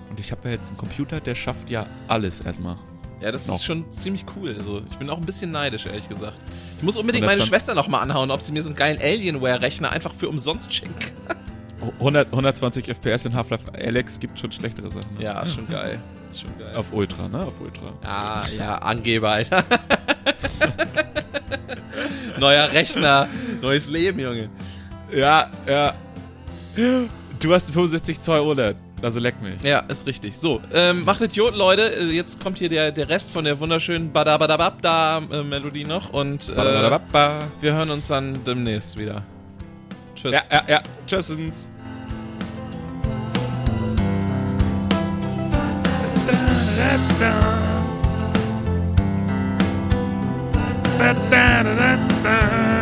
Und ich habe ja jetzt einen Computer, der schafft ja alles erstmal. Ja, das Noch. ist schon ziemlich cool. Also, ich bin auch ein bisschen neidisch, ehrlich gesagt. Ich muss unbedingt 120 meine Schwester noch mal anhauen, ob sie mir so einen geilen Alienware-Rechner einfach für umsonst schenkt. 100, 120 FPS in Half-Life Alex gibt schon schlechtere Sachen. Ne? Ja, schon geil. Ist schon geil. Auf Ultra, ne? Auf Ultra. Ah, ja, Angeber, Alter. Neuer Rechner, neues Leben, Junge. Ja, ja. Du hast 65 Zoll OLED. Also leck mich. Ja, ist richtig. So, ähm, macht Idioten, Leute. Äh, Jetzt kommt hier der, der Rest von der wunderschönen Badabadababda-Melodie noch und äh, wir hören uns dann demnächst wieder. Tschüss. Ja, ja, ja. Tschüssens. da da da da da